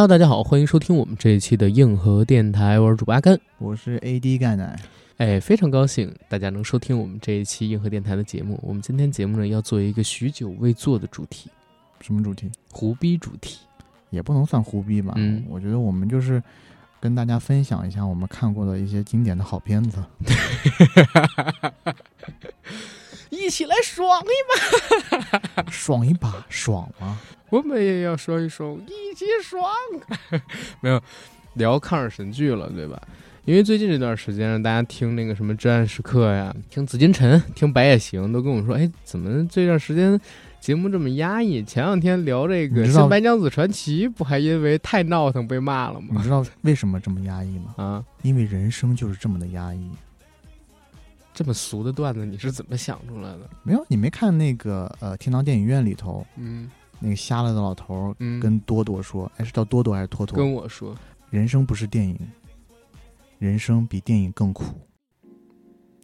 Hello，大家好，欢迎收听我们这一期的硬核电台，我是主播阿甘，我是 AD 钙奶。哎，非常高兴大家能收听我们这一期硬核电台的节目。我们今天节目呢要做一个许久未做的主题，什么主题？胡逼主题。也不能算胡逼吧。嗯我觉得我们就是跟大家分享一下我们看过的一些经典的好片子。一起来爽一把爽一把，爽吗？我们也要说一说，一起爽。没有聊抗日神剧了，对吧？因为最近这段时间，让大家听那个什么《至暗时刻》呀，听《紫禁城》，听《白夜行》，都跟我说，哎，怎么这段时间节目这么压抑？前两天聊这个《新白娘子传奇》，不还因为太闹腾被骂了吗？你知道为什么这么压抑吗？啊，因为人生就是这么的压抑。这么俗的段子，你是怎么想出来的？没有，你没看那个呃天堂电影院里头嗯那个瞎了的老头跟多多说，哎，是叫多多还是托托？跟我说，人生不是电影，人生比电影更苦。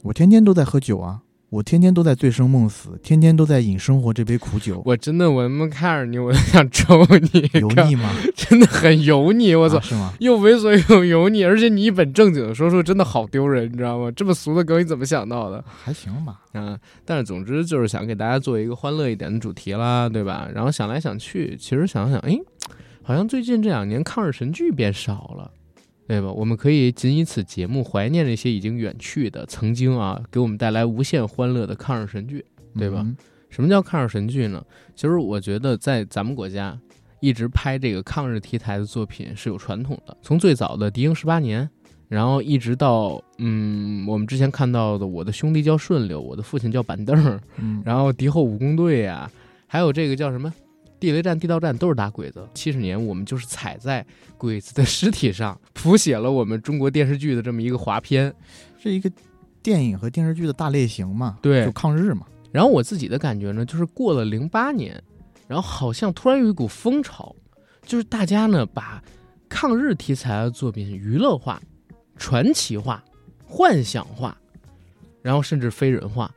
我天天都在喝酒啊，我天天都在醉生梦死，天天都在饮生活这杯苦酒。我真的，我他妈看着你，我都想抽你，油腻吗？真的很油腻，我操啊！是吗？又猥琐又油腻，而且你一本正经的说出，真的好丢人，你知道吗？这么俗的梗你怎么想到的？还行吧。嗯，但是总之就是想给大家做一个欢乐一点的主题啦，对吧？然后想来想去，其实想想，哎，好像最近这两年抗日神剧变少了，对吧？我们可以仅以此节目怀念那些已经远去的、曾经啊给我们带来无限欢乐的抗日神剧。对吧嗯什么叫抗日神剧呢？其实我觉得在咱们国家，一直拍这个抗日题材的作品是有传统的。从最早的《敌营十八年》，然后一直到嗯，我们之前看到的《我的兄弟叫顺溜》，我的父亲叫板凳然后敌后武工队呀、还有这个叫什么地雷战、地道战，都是打鬼子。七十年，我们就是踩在鬼子的尸体上，谱写了我们中国电视剧的这么一个华篇。是一个电影和电视剧的大类型嘛，对就抗日嘛。然后我自己的感觉呢，就是过了零八年，然后好像突然有一股风潮，就是大家呢把抗日题材的作品娱乐化、传奇化、幻想化，然后甚至非人化，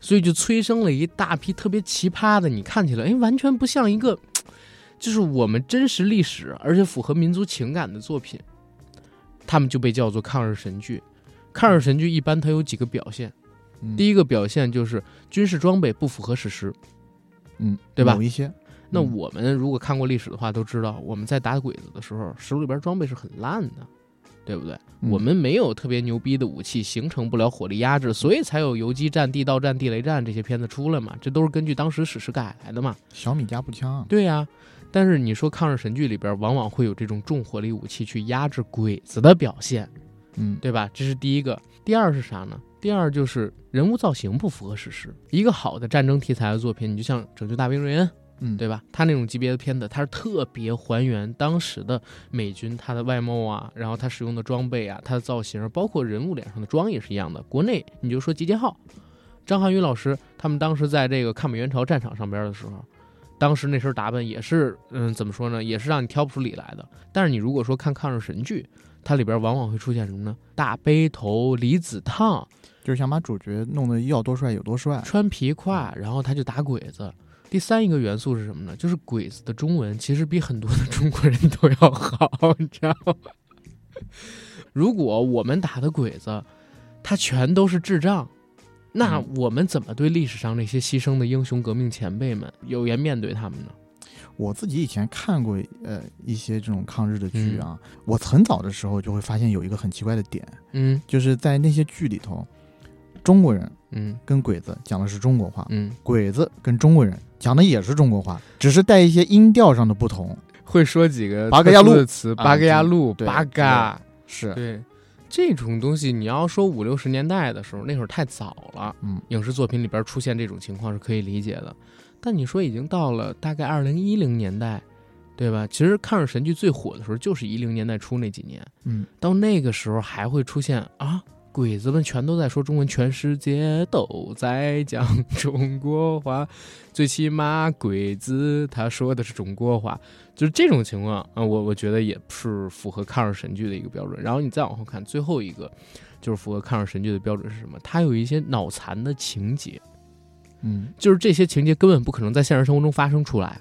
所以就催生了一大批特别奇葩的，你看起来哎完全不像一个，就是我们真实历史而且符合民族情感的作品，他们就被叫做抗日神剧。抗日神剧一般它有几个表现。嗯、第一个表现就是军事装备不符合史实。嗯，对吧有一些，嗯那我们如果看过历史的话，都知道我们在打鬼子的时候，石炉里边装备是很烂的，对不对？嗯我们没有特别牛逼的武器，形成不了火力压制，所以才有游击战、地道战、地雷战这些片子出来嘛。这都是根据当时史实改来的嘛。小米加步枪，对呀、但是你说抗日神剧里边，往往会有这种重火力武器去压制鬼子的表现，嗯，对吧？这是第一个。第二是啥呢？第二就是人物造型不符合史实。一个好的战争题材的作品，你就像《拯救大兵瑞恩》，嗯，对吧？他那种级别的片子，他是特别还原当时的美军他的外貌啊，然后他使用的装备啊，他的造型，包括人物脸上的妆也是一样的。国内你就说集结号，张涵予老师他们当时在这个抗美援朝战场上边的时候，当时那身打扮也是，嗯，怎么说呢，也是让你挑不出理来的。但是你如果说看抗日神剧，它里边往往会出现什么呢？大背头、离子烫、就是想把主角弄得要多帅有多帅。穿皮胯，然后他就打鬼子。第三一个元素是什么呢？就是鬼子的中文其实比很多的中国人都要好，你知道吗？如果我们打的鬼子，他全都是智障，那嗯我们怎么对历史上那些牺牲的英雄革命前辈们有颜面对他们呢？我自己以前看过呃一些这种抗日的剧啊，我很早的时候就会发现有一个很奇怪的点，嗯就是在那些剧里头，中国人嗯跟鬼子讲的是中国话，嗯，鬼子跟中国人讲的也是中国话，只是带一些音调上的不同。会说几个八嘎呀路的词，啊八嘎呀路，对八嘎。是，对，这种东西你要说五六十年代的时候，那会儿太早了，嗯，影视作品里边出现这种情况是可以理解的。但你说已经到了大概二零一零年代，对吧？其实抗日神剧最火的时候就是一零年代初那几年，嗯，到那个时候还会出现啊，鬼子们全都在说中文，全世界都在讲中国话，最起码鬼子他说的是中国话，就是这种情况啊，我我觉得也是符合抗日神剧的一个标准。然后你再往后看，最后一个就是符合抗日神剧的标准是什么？它有一些脑残的情节，嗯，就是这些情节根本不可能在现实生活中发生出来。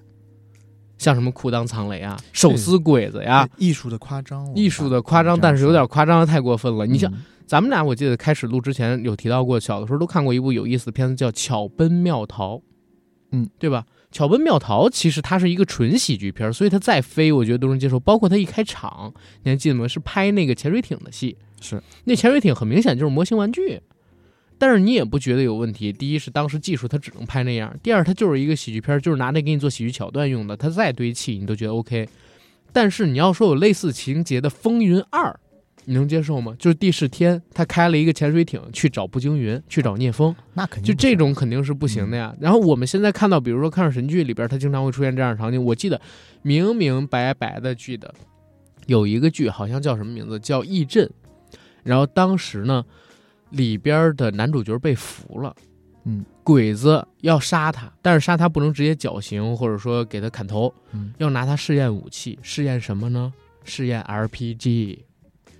像什么裤裆藏雷啊、手撕鬼子呀，艺术的夸张，艺术的夸张，但是有点夸张的太过分了。你像嗯咱们俩，我记得开始录之前有提到过，小的时候都看过一部有意思的片子，叫《巧奔妙逃》，嗯，对吧？《巧奔妙逃》其实它是一个纯喜剧片，所以它再飞，我觉得都能接受。包括它一开场，你还记得吗？是拍那个潜水艇的戏，是那潜水艇很明显就是模型玩具，但是你也不觉得有问题。第一是当时技术它只能拍那样，第二它就是一个喜剧片，就是拿那给你做喜剧桥段用的，它再堆砌你都觉得 OK。但是你要说有类似情节的《风云二》，你能接受吗？就是第十天他开了一个潜水艇去找步惊云，去找聂风，那肯定就这种肯定是不行的呀。然后我们现在看到，比如说《抗日神剧》里边，他经常会出现这样的场景。我记得明明白白的记得有一个剧，好像叫什么名字，叫《义阵》。然后当时呢，里边的男主角被俘了，嗯，鬼子要杀他，但是杀他不能直接绞刑，或者说给他砍头，嗯要拿他试验武器，试验什么呢？试验 RPG，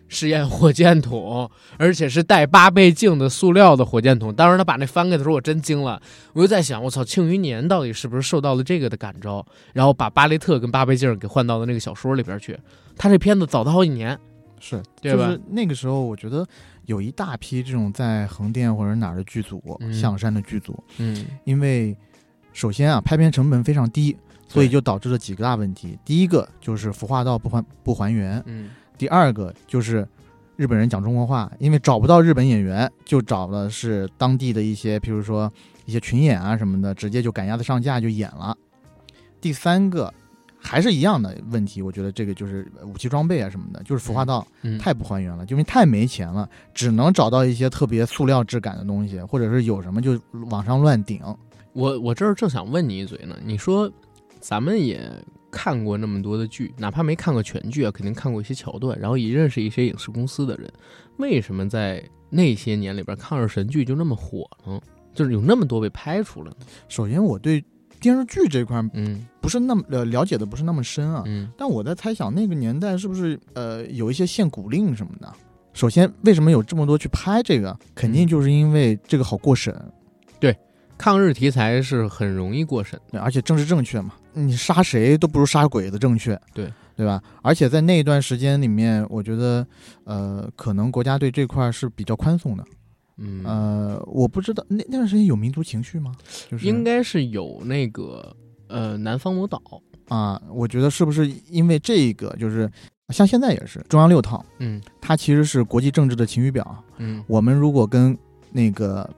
试验火箭筒，而且是带八倍镜的塑料的火箭筒。当时他把那翻开的时候，我真惊了，我就在想，我操，庆余年到底是不是受到了这个的感召，然后把巴雷特跟八倍镜给换到了那个小说里边去？他这片子早他好几年，是，对吧？就是那个时候，我觉得有一大批这种在横店或者哪儿的剧组，嗯。象山的剧组，嗯。因为首先啊，拍片成本非常低，所以就导致了几个大问题。第一个就是服化道不还不还原，嗯第二个就是日本人讲中国话，因为找不到日本演员，就找的是当地的一些，譬如说一些群演啊什么的，直接就赶鸭子上架就演了。第三个还是一样的问题，我觉得这个就是武器装备啊什么的，就是服化道嗯，太不还原了，就因为太没钱了，只能找到一些特别塑料质感的东西，或者是有什么就往上乱顶。我我这儿正想问你一嘴呢，你说咱们也看过那么多的剧，哪怕没看过全剧啊，肯定看过一些桥段，然后也认识一些影视公司的人，为什么在那些年里边抗日神剧就那么火呢？就是有那么多被拍出来呢？首先，我对电视剧这块嗯不是那么呃了解的不是那么深啊，嗯但我在猜想那个年代是不是呃有一些限古令什么的。首先，为什么有这么多去拍这个？肯定就是因为这个好过审，对抗日题材是很容易过审，对而且政治正确嘛，你杀谁都不如杀鬼子正确，对对吧？而且在那一段时间里面，我觉得呃，可能国家对这块是比较宽松的。嗯，呃，我不知道那那段时间有民族情绪吗？就是应该是有那个呃南方魔岛，啊，我觉得是不是因为这个，就是像现在也是中央六套，嗯它其实是国际政治的晴雨表。嗯我们如果跟那个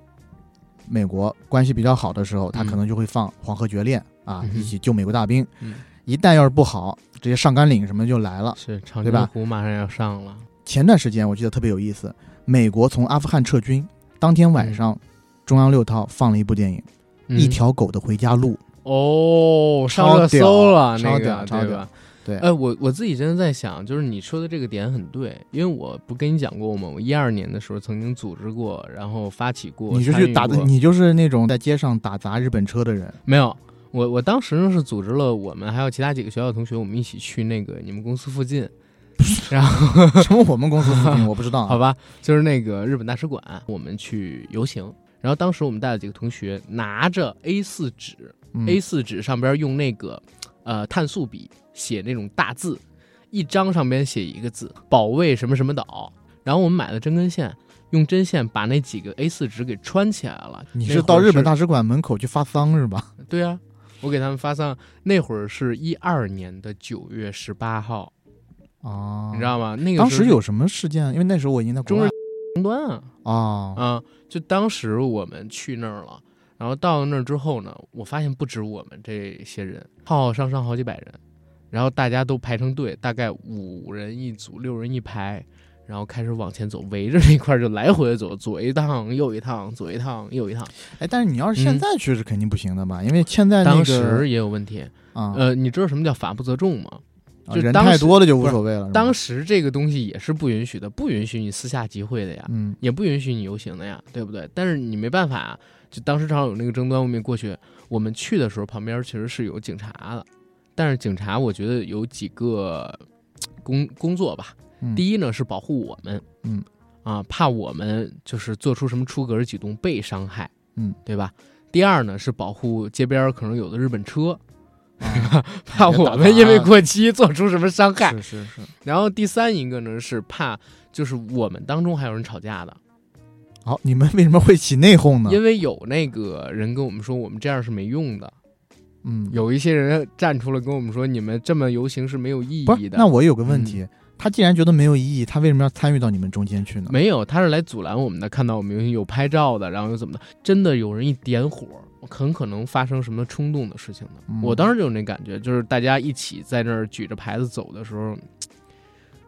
美国关系比较好的时候，他嗯可能就会放黄河决裂啊，一起救美国大兵。嗯，一旦要是不好，这些上甘岭什么就来了。是长津湖马上要上了，前段时间我记得特别有意思，美国从阿富汗撤军，当天晚上，中央六套放了一部电影《嗯一条狗的回家路》。哦，上热搜了，超那个屌超屌对吧？对，哎，我我自己真的在想，就是你说的这个点很对，因为我不跟你讲过吗？我一二年的时候曾经组织过，然后发起过，你就参与过去打的，你就是那种在街上打砸日本车的人。没有？我我当时呢是组织了我们还有其他几个学校的同学，我们一起去那个你们公司附近，然后什么我们公司附近 我不知道、啊。好吧，就是那个日本大使馆，我们去游行。然后当时我们带了几个同学，拿着 A 四纸、嗯 a 四纸上边用那个呃碳素笔写那种大字，一张上边写一个字“保卫什么什么岛”。然后我们买了针跟线，用针线把那几个 A 四纸给穿起来了。你是到日本大使馆门口去发丧是吧？对啊，我给他们发上，那会儿是一二年的九月十八号，啊，你知道吗？那个当时有什么事件？因为那时候我已经在中日争端啊。啊，啊，就当时我们去那儿了，然后到了那儿之后呢，我发现不止我们这些人，浩浩汤汤好几百人，然后大家都排成队，大概五人一组，六人一排，然后开始往前走，围着那块儿就来回地走，左一趟右一趟，左一趟右一趟。哎，但是你要是现在去是肯定不行的吧？因为现在当时也有问题，啊，呃，你知道什么叫法不责众吗？就人太多了就无所谓了。当时这个东西也是不允许的，不允许你私下集会的呀。嗯也不允许你游行的呀，对不对？但是你没办法啊，就当时正好有那个争端，我们也过去。我们去的时候，旁边其实是有警察的，但是警察我觉得有几个工工作吧。嗯，第一呢是保护我们，嗯啊，怕我们就是做出什么出格的举动被伤害，嗯，对吧？第二呢是保护街边可能有的日本车，啊 怕我们因为过期做出什么伤害。是是是。然后第三一个呢是怕，就是我们当中还有人吵架的，好，你们为什么会起内讧呢？因为有那个人跟我们说我们这样是没用的，嗯，有一些人站出来跟我们说你们这么游行是没有意义？的。那我有个问题，他既然觉得没有意义，他为什么要参与到你们中间去呢？没有，他是来阻拦我们的。看到我们有拍照的，然后又怎么的？真的有人一点火，很可能发生什么冲动的事情的。嗯我当时就有那感觉，就是大家一起在那儿举着牌子走的时候，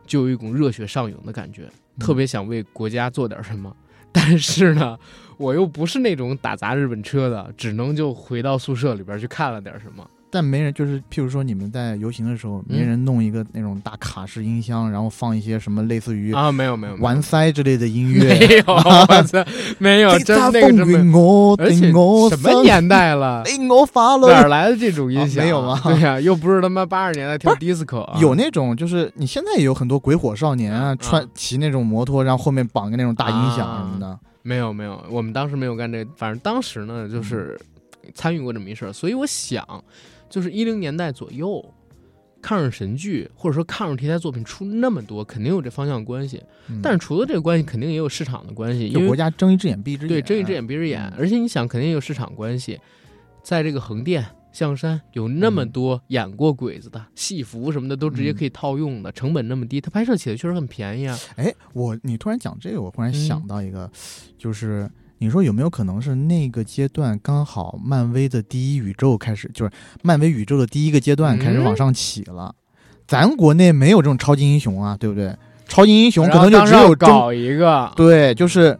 就有一股热血上涌的感觉，特别想为国家做点什么。但是呢，我又不是那种打砸日本车的，只能就回到宿舍里边去看了点什么。但没人，就是譬如说你们在游行的时候，没人弄一个那种大卡式音箱，然后放一些什么类似于啊，没有没有，玩塞之类的音乐，没有，没有，真那个真没有。我而且什么年代了？令我发哪来的这种音响？啊没有吗对呀、又不是他妈八十年代跳不 disco 啊。有那种，就是你现在也有很多鬼火少年啊，嗯穿骑那种摩托，然后后面绑个那种大音响什么的。没有没有，我们当时没有干这，反正当时呢就是参与过这么一事儿，所以我想，就是一零年代左右，抗日神剧或者说抗日题材作品出那么多，肯定有这方向关系。嗯但是除了这个关系，肯定也有市场的关系，因为国家睁一只眼闭一只眼，对睁一只眼闭一只眼嗯，而且你想，肯定也有市场关系，在这个横店。象山有那么多演过鬼子的戏服什么的，都直接可以套用的，成本那么低，它拍摄起来确实很便宜啊。哎，我你突然讲这个，我忽然想嗯到一个，就是你说有没有可能是那个阶段刚好漫威的第一宇宙开始，就是漫威宇宙的第一个阶段开始嗯往上起了？咱国内没有这种超级英雄啊，对不对？超级英雄可能就只有中搞一个，对，就是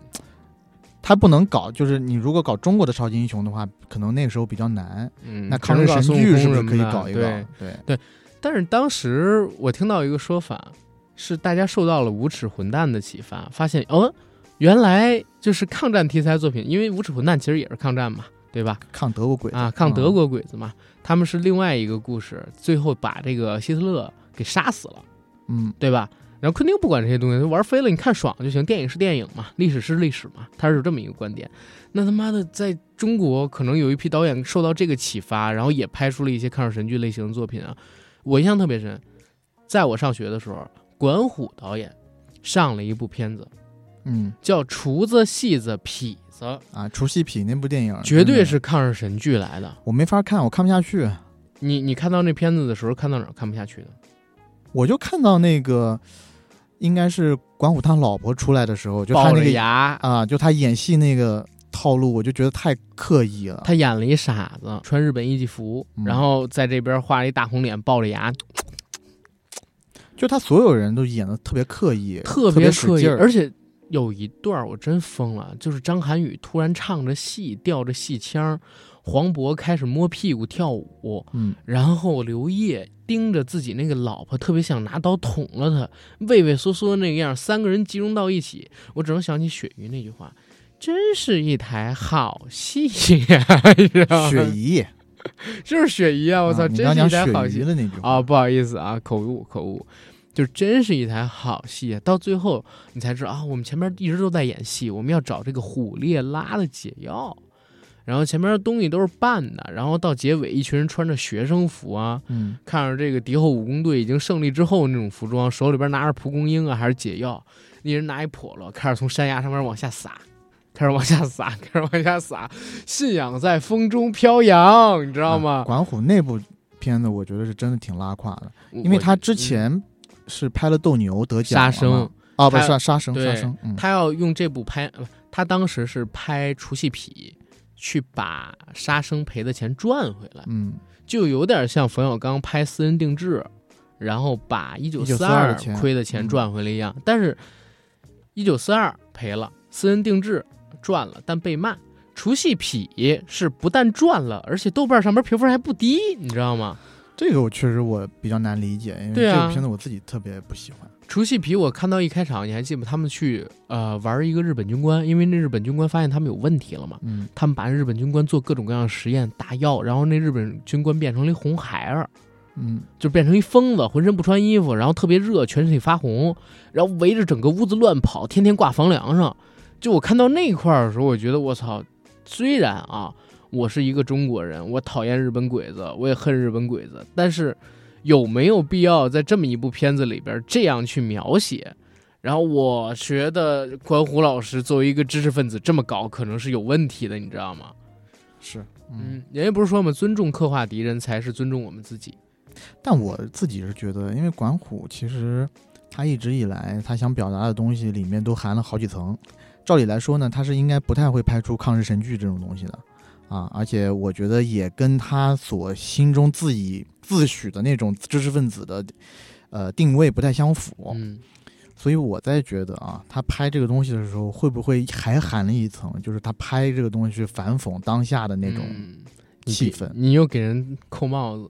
他不能搞，就是你如果搞中国的超级英雄的话，可能那个时候比较难。嗯，那抗日神剧是不是可以搞一个？对，对，但是当时我听到一个说法，是大家受到了无耻混蛋的启发，发现哦，原来就是抗战题材作品，因为无耻混蛋其实也是抗战嘛，对吧？抗德国鬼子啊，抗德嗯国鬼子嘛，他们是另外一个故事，最后把这个希特勒给杀死了，嗯对吧？然后昆汀不管这些东西，玩飞了，你看爽就行。电影是电影嘛，历史是历史嘛，他是有这么一个观点。那他妈的，在中国可能有一批导演受到这个启发，然后也拍出了一些抗日神剧类型的作品啊。我印象特别深，在我上学的时候，管虎导演上了一部片子，嗯叫《厨子、戏子、痞子》，啊，除夕痞那部电影绝对是抗日神剧来的。我没法看，我看不下去。你你看到那片子的时候，看到哪儿看不下去的？我就看到那个，应该是管虎他老婆出来的时候，就他那个牙，啊，就他演戏那个套路，我就觉得太刻意了。他演了一傻子，穿日本一级服，嗯然后在这边画了一大红脸，抱着牙，就他所有人都演的特别刻意，特别刻意。而且有一段儿我真疯了，就是张涵予突然唱着戏，吊着戏腔，黄渤开始摸屁股跳舞，嗯，然后刘烨盯着自己那个老婆，特别想拿刀捅了他，畏畏缩缩那个样，三个人集中到一起，我只能想起雪姨那句话。真是一台好戏呀！雪姨，就是雪姨啊！我操，啊真是一台好戏鱼的那句话啊！不好意思啊，口误口误，就真是一台好戏啊！到最后你才知道啊，我们前面一直都在演戏，我们要找这个虎烈拉的解药，然后前面的东西都是扮的，然后到结尾，一群人穿着学生服啊，嗯，看着这个敌后武工队已经胜利之后那种服装，手里边拿着蒲公英啊，还是解药，一人拿一笸箩，开始从山崖上面往下撒。开始往下撒，开始往下撒，信仰在风中飘扬，你知道吗？啊管虎那部片子，我觉得是真的挺拉胯的，因为他之嗯前是拍了斗牛得奖杀生，啊，不是杀杀生对杀生，嗯，他要用这部拍，呃他当时是拍除戏痞，去把杀生赔的钱赚回来，嗯，就有点像冯小刚拍私人定制，然后把一九四1942二亏的钱嗯赚回来一样。但是，一九四二赔了，私人定制赚了，但被骂。除夕痞是不但赚了，而且豆瓣上面评分还不低，你知道吗？这个我确实我比较难理解，因为这个片子我自己特别不喜欢。除夕皮，我看到一开场，你还记不他们去呃玩一个日本军官，因为那日本军官发现他们有问题了嘛，嗯他们把日本军官做各种各样的实验打药，然后那日本军官变成了一红孩儿，嗯，就变成一疯子，浑身不穿衣服，然后特别热，全身体发红，然后围着整个屋子乱跑，天天挂房梁上。就我看到那块儿的时候，我觉得我操，虽然啊，我是一个中国人，我讨厌日本鬼子，我也恨日本鬼子，但是有没有必要在这么一部片子里边这样去描写？然后我觉得关虎老师作为一个知识分子这么搞，可能是有问题的，你知道吗？是，嗯，嗯，人家不是说嘛，尊重刻画敌人才是尊重我们自己。但我自己是觉得，因为管虎其实他一直以来他想表达的东西里面都含了好几层。照理来说呢，他是应该不太会拍出抗日神剧这种东西的啊，而且我觉得也跟他所心中自以自诩的那种知识分子的呃定位不太相符。嗯，所以我在觉得啊，他拍这个东西的时候，会不会还含了一层，就是他拍这个东西是反讽当下的那种气氛。你又给人扣帽子。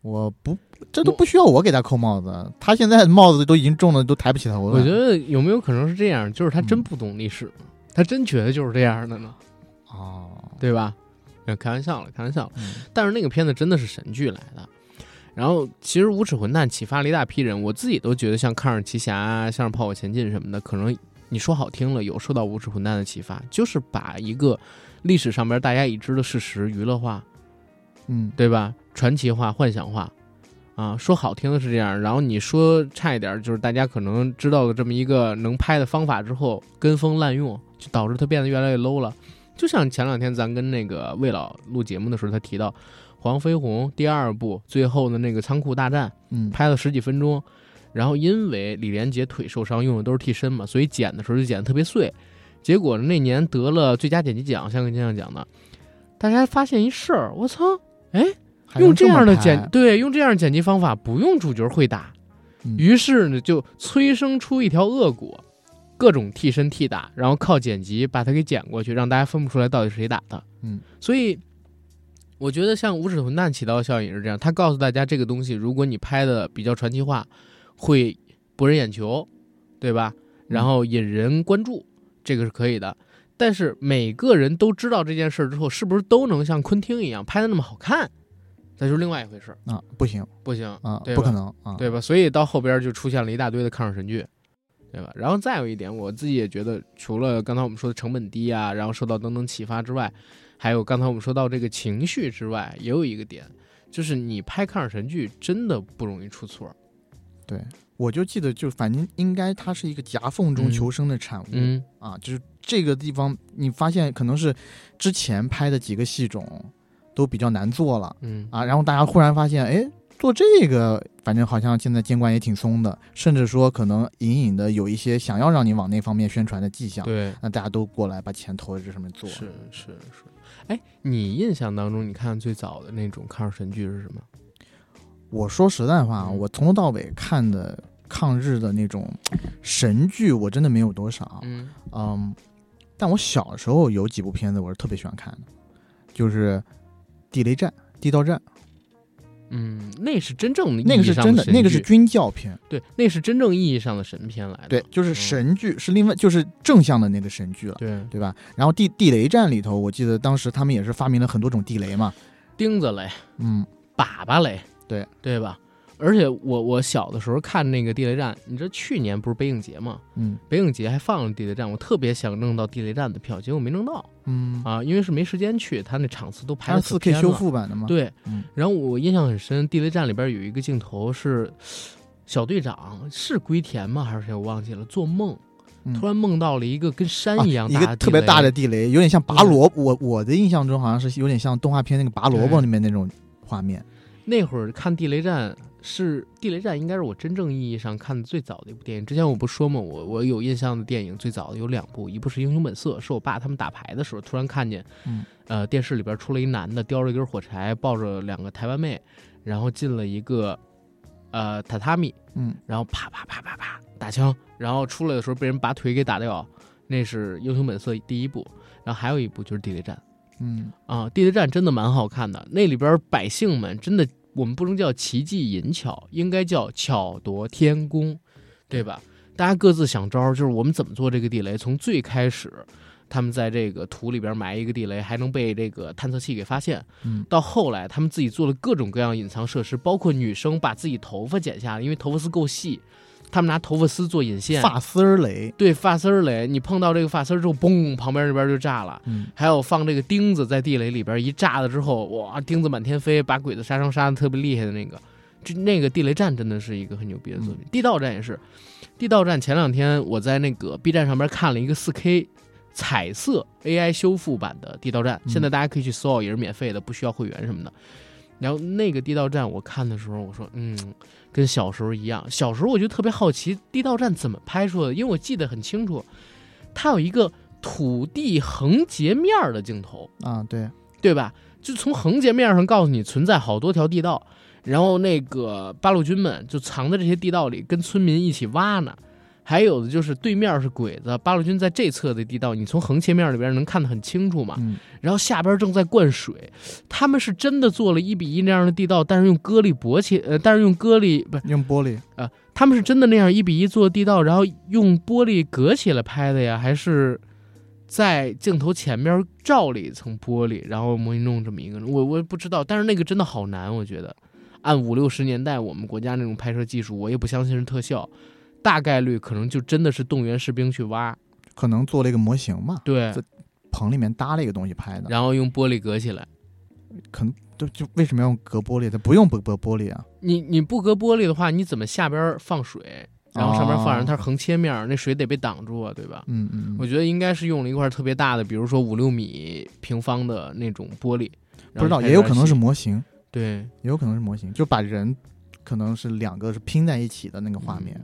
我不，这都不需要我给他扣帽子，他现在帽子都已经重的都抬不起头了。我觉得有没有可能是这样？就是他真嗯不懂历史，他真觉得就是这样的呢，哦，对吧？呃开玩笑了，开玩笑了。嗯但是那个片子真的是神剧来的。然后，其实《无耻混蛋》启发了一大批人，我自己都觉得像《抗日奇侠》啊、像是《炮火前进》什么的，可能你说好听了，有受到《无耻混蛋》的启发，就是把一个历史上边大家已知的事实娱乐化，嗯，对吧？传奇化、幻想化，啊，说好听的是这样，然后你说差一点，就是大家可能知道了这么一个能拍的方法之后，跟风滥用，就导致它变得越来越 low 了。就像前两天咱跟那个魏老录节目的时候，他提到《黄飞鸿》第二部最后的那个仓库大战，嗯，拍了十几分钟，然后因为李连杰腿受伤，用的都是替身嘛，所以剪的时候就剪得特别碎。结果那年得了最佳剪辑奖，香港金像奖的，大家发现一事儿，我操，哎，用这样的剪对，用这样的剪辑方法，不用主角会打，嗯于是呢就催生出一条恶果，各种替身替打，然后靠剪辑把它给剪过去，让大家分不出来到底是谁打的。嗯，所以我觉得像《无耻混蛋》起到的效应也是这样，他告诉大家这个东西，如果你拍的比较传奇化，会博人眼球，对吧？然后引人关注，这个是可以的。但是每个人都知道这件事儿之后，是不是都能像昆汀一样拍的那么好看，那就是另外一回事儿。啊，不行不行，啊，对不可能啊，对吧？所以到后边就出现了一大堆的抗日神剧，对吧？然后再有一点，我自己也觉得，除了刚才我们说的成本低啊，然后受到等等启发之外，还有刚才我们说到这个情绪之外，也有一个点，就是你拍抗日神剧真的不容易出错。对，我就记得，就反正应该它是一个夹缝中嗯求生的产物、嗯啊，就是这个地方你发现可能是之前拍的几个戏种都比较难做了嗯啊，然后大家忽然发现，哎，做这个反正好像现在监管也挺松的，甚至说可能隐隐的有一些想要让你往那方面宣传的迹象，对，那大家都过来把钱投在这上面做，是是是。哎，你印象当中，你看最早的那种抗日神剧是什么？我说实在话，嗯我从头到尾看的抗日的那种神剧，我真的没有多少。嗯嗯，但我小时候有几部片子我是特别喜欢看的，就是《地雷战》《地道战嗯，那是真正的》，那个是真的，那个是军教片。对，那是真正意义上的神片来的。对，就是神剧，是另外就是正向的那个神剧了，对，对吧？然后地地雷战里头，我记得当时他们也是发明了很多种地雷嘛。钉子雷。嗯，粑粑雷，对对吧？而且我我小的时候看那个地雷战，你知道去年不是北影节吗？嗯北影节还放了地雷战，我特别想弄到地雷战的票，结果没弄到嗯，啊，因为是没时间去，他那场次都排的它是四 K 修。复版的嘛？，对，嗯然后我印象很深，地雷战里边有一个镜头是小队长是龟田吗？还是谁？我忘记了。做梦，嗯突然梦到了一个跟山啊一样一个特别大的，地雷，有点像拔萝卜。我我的印象中好像是有点像动画片那个拔萝卜里面那种画面。那会儿看地雷战是地雷战，应该是我真正意义上看的最早的一部电影。之前我不说嘛，我我有印象的电影最早的有两部，一部是《英雄本色》，是我爸他们打牌的时候突然看见，嗯呃，电视里边出了一男的叼着一根火柴，抱着两个台湾妹，然后进了一个呃榻榻米，嗯然后啪啪啪啪啪打枪，然后出来的时候被人把腿给打掉，那是《英雄本色》第一部，然后还有一部就是《地雷战》。嗯啊，地雷战真的蛮好看的，那里边百姓们真的，我们不能叫奇技淫巧，应该叫巧夺天工，对吧？大家各自想招儿，就是我们怎么做这个地雷。从最开始，他们在这个土里边埋一个地雷，还能被这个探测器给发现，嗯到后来他们自己做了各种各样隐藏设施，包括女生把自己头发剪下来，因为头发丝够细，他们拿头发丝做引线，发丝儿雷，对发丝儿雷，你碰到这个发丝儿之后，嘣，旁边那边就炸了。嗯，还有放这个钉子在地雷里边一炸了之后，哇，钉子满天飞，把鬼子杀伤杀的特别厉害的那个，就那个地雷战真的是一个很牛逼的作品。地道战也是，地道战前两天我在那个 B 站上边看了一个 4K 彩色 AI 修复版的地道战，嗯。现在大家可以去搜，也是免费的，不需要会员什么的。然后那个地道战我看的时候，我说，嗯，跟小时候一样。小时候我就特别好奇地道战怎么拍出的，因为我记得很清楚，它有一个土地横截面儿的镜头，啊，对，对吧？就从横截面上告诉你存在好多条地道，然后那个八路军们就藏在这些地道里，跟村民一起挖呢。还有的就是对面是鬼子，八路军在这侧的地道，你从横切面里边能看得很清楚嘛。嗯，然后下边正在灌水，他们是真的做了一比一那样的地道，但是用玻璃箔起，呃，但是用玻璃不是用玻璃，啊、他们是真的那样一比一做地道，然后用玻璃隔起来拍的呀，还是在镜头前面罩了一层玻璃，然后模拟弄这么一个？我我也不知道，但是那个真的好难，我觉得按五六十年代我们国家那种拍摄技术，我也不相信是特效，大概率可能就真的是动员士兵去挖，可能做了一个模型嘛，对在，棚里面搭了一个东西拍的，然后用玻璃隔起来。可能就就为什么要用隔玻璃？它不用不隔玻璃啊，你你不隔玻璃的话，你怎么下边放水，然后上边放上它是横切面儿，那水得被挡住啊，对吧？嗯嗯嗯，我觉得应该是用了一块特别大的，比如说五六米平方的那种玻璃，不知道，也有可能是模型，对也有可能是模型，就把人可能是两个是拼在一起的那个画面，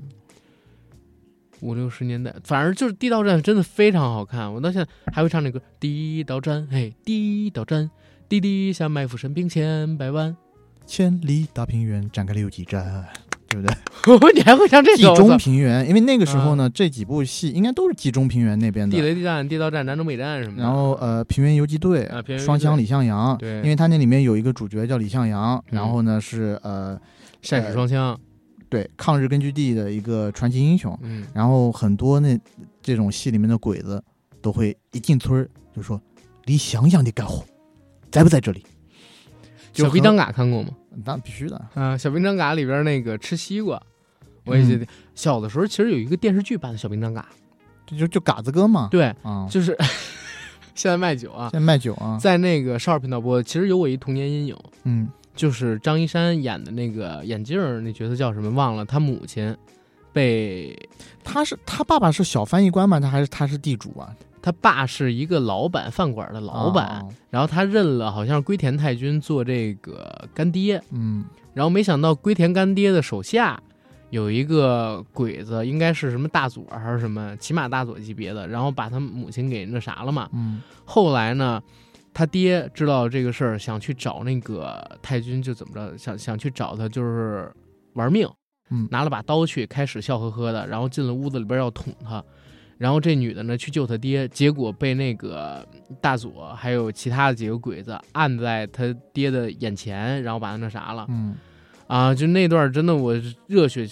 五六十年代，反正就是地道战真的非常好看，我到现在还会唱那个地道战，嘿，地道战，滴滴下埋伏神兵千百万，千里大平原展开了游击战，对不对？你还会唱这冀个？我中平原，因为那个时候呢，这几部戏应该都是冀中平原那边的。地雷地战、地道战、南征北战什么的。然后呃，平原游击队啊双枪李向阳，对因为他那里面有一个主角叫李向阳，嗯然后呢是呃善使双枪，对抗日根据地的一个传奇英雄，嗯，然后很多那这种戏里面的鬼子都会一进村就说李想想的干活在不在这里？小兵张嘎看过吗？那必须的，啊，小兵张嘎里边那个吃西瓜，我也记得、小的时候其实有一个电视剧版的小兵张嘎，这就就嘎子哥嘛，对，啊，就是 现在卖酒啊现，在卖酒啊，在那个少儿频道播，其实有我一童年阴影，嗯就是张一山演的那个眼镜儿那角色叫什么忘了，他母亲被他是他爸爸是小翻译官吗？他还是他是地主啊？他爸是一个老板饭馆的老板，啊然后他认了好像是龟田太君做这个干爹，嗯然后没想到龟田干爹的手下有一个鬼子，应该是什么大佐还是什么起码大佐级别的，然后把他母亲给那啥了嘛。嗯后来呢，他爹知道这个事儿，想去找那个太君，就怎么着，想想去找他，就是玩命，嗯拿了把刀去，开始笑呵呵的，然后进了屋子里边要捅他。然后这女的呢去救他爹，结果被那个大佐还有其他的几个鬼子按在他爹的眼前，然后把他那啥了。嗯啊，就那段真的我热血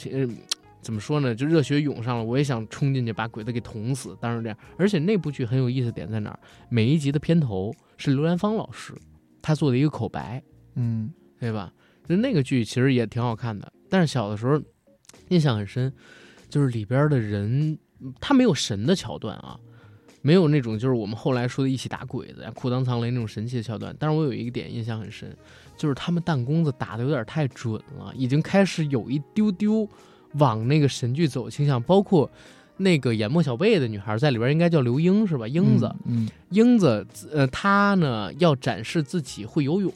怎么说呢？就热血涌上了，我也想冲进去把鬼子给捅死。当然这样，而且那部剧很有意思点在哪儿？每一集的片头是刘兰芳老师他做的一个口白，嗯对吧？就那个剧其实也挺好看的，但是小的时候印象很深，就是里边的人他没有神的桥段啊，没有那种就是我们后来说的一起打鬼子呀、裤裆藏雷那种神奇的桥段。但是我有一个点印象很深，就是他们弹弓子打的有点太准了，已经开始有一丢丢往那个神剧走倾向，包括。那个演莫小贝的女孩在里边应该叫刘英是吧？英子，嗯英子，呃，她呢要展示自己会游泳，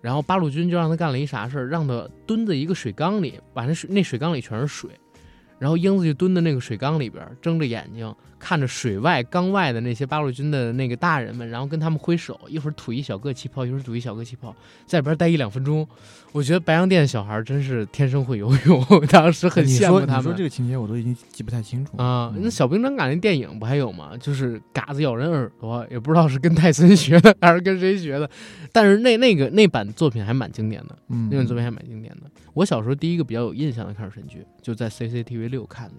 然后八路军就让她干了一啥事儿，让她蹲在一个水缸里，把那水那水缸里全是水，然后英子就蹲在那个水缸里边，睁着眼睛看着水外缸外的那些八路军的那个大人们，然后跟他们挥手，一会儿吐一小个气泡，一会儿吐一小个气泡，在里边待一两分钟。我觉得白洋淀小孩真是天生会游泳，当时很羡慕他们说你说这。个情节我都已经记不太清楚啊，嗯那小兵张嘎那电影不还有吗？就是嘎子咬人耳朵，也不知道是跟泰森学的 还是跟谁学的，但是那那个那版作品还蛮经典的，嗯，那版作品还蛮经典的。我小时候第一个比较有印象的抗日神剧，就在 CCTV 六看的，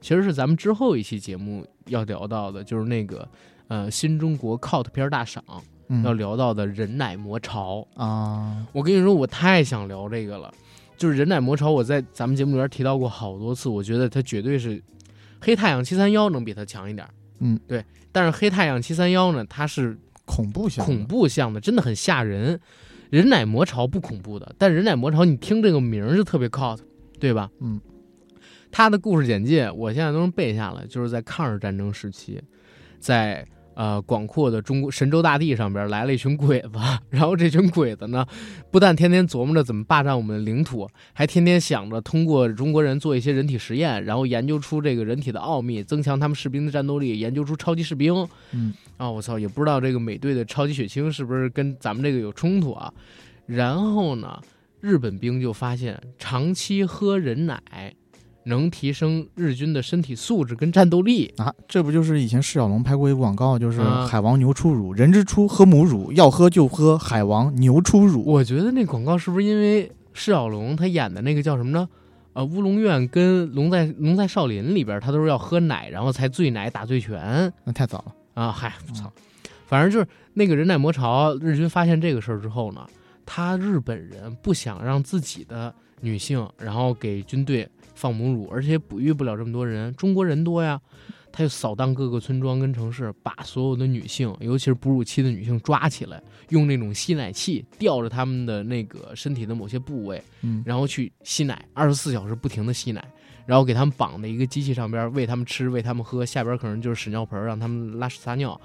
其实是咱们之后一期节目要聊到的，就是那个呃新中国 cult 片大赏嗯要聊到的人奶魔潮。啊，我跟你说，我太想聊这个了。就是人奶魔潮，我在咱们节目里边提到过好多次，我觉得它绝对是黑太阳七三幺能比它强一点。嗯，对。但是黑太阳七三幺呢，它是恐怖向恐怖向的，真的很吓人。人奶魔潮不恐怖的，但人奶魔潮你听这个名儿就特别 cult，对吧？嗯。他的故事简介我现在都能背下来，就是在抗日战争时期，在。呃，广阔的中国神州大地上边来了一群鬼子，然后这群鬼子呢，不但天天琢磨着怎么霸占我们的领土，还天天想着通过中国人做一些人体实验，然后研究出这个人体的奥秘，增强他们士兵的战斗力，研究出超级士兵。嗯，啊，我操，也不知道这个美队的超级血清是不是跟咱们这个有冲突啊？然后呢，日本兵就发现长期喝人奶。能提升日军的身体素质跟战斗力啊！这不就是以前释小龙拍过一个广告，就是海王牛初乳，人之初喝母乳，要喝就喝海王牛初乳。我觉得那广告是不是因为释小龙他演的那个叫什么呢？呃，乌龙院跟龙在龙在少林里边，他都是要喝奶，然后才醉奶打醉拳。那太早了啊！嗨，我操！反正就是那个人奶魔潮，日军发现这个事儿之后呢，他日本人不想让自己的女性，然后给军队。放母乳，而且哺育不了这么多人。中国人多呀，他就扫荡各个村庄跟城市，把所有的女性，尤其是哺乳期的女性抓起来，用那种吸奶器吊着他们的那个身体的某些部位，嗯，然后去吸奶，二十四小时不停的吸奶，然后给他们绑在一个机器上边，喂他们吃，喂他们喝，下边可能就是屎尿盆，让他们拉屎撒尿，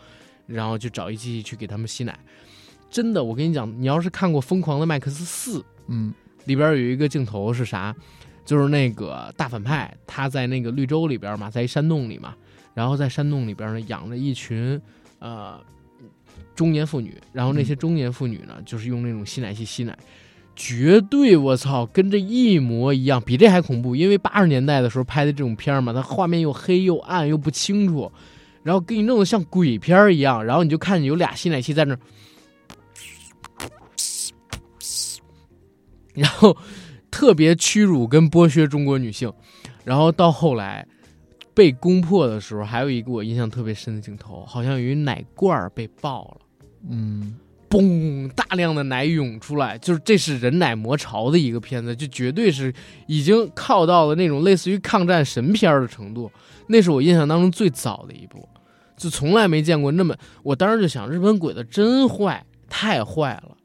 然后就找一机器去给他们吸奶。真的，我跟你讲，你要是看过《疯狂的麦克斯四》，嗯，里边有一个镜头是啥？就是那个大反派，他在那个绿洲里边嘛，在一山洞里嘛，然后在山洞里边呢养着一群呃中年妇女，然后那些中年妇女呢，就是用那种吸奶器吸奶，绝对我操，跟这一模一样，比这还恐怖。因为八十年代的时候拍的这种片嘛，它画面又黑又暗又不清楚，然后给你弄得像鬼片一样，然后你就看见有俩吸奶器在那，然后。特别屈辱跟剥削中国女性，然后到后来被攻破的时候，还有一个我印象特别深的镜头，好像有一奶罐被爆了，嗯，嘣，大量的奶涌出来，就是这是人奶魔潮的一个片子，就绝对是已经靠到了那种类似于抗战神片的程度，那是我印象当中最早的一部，就从来没见过那么，我当时就想，日本鬼子真坏，太坏了。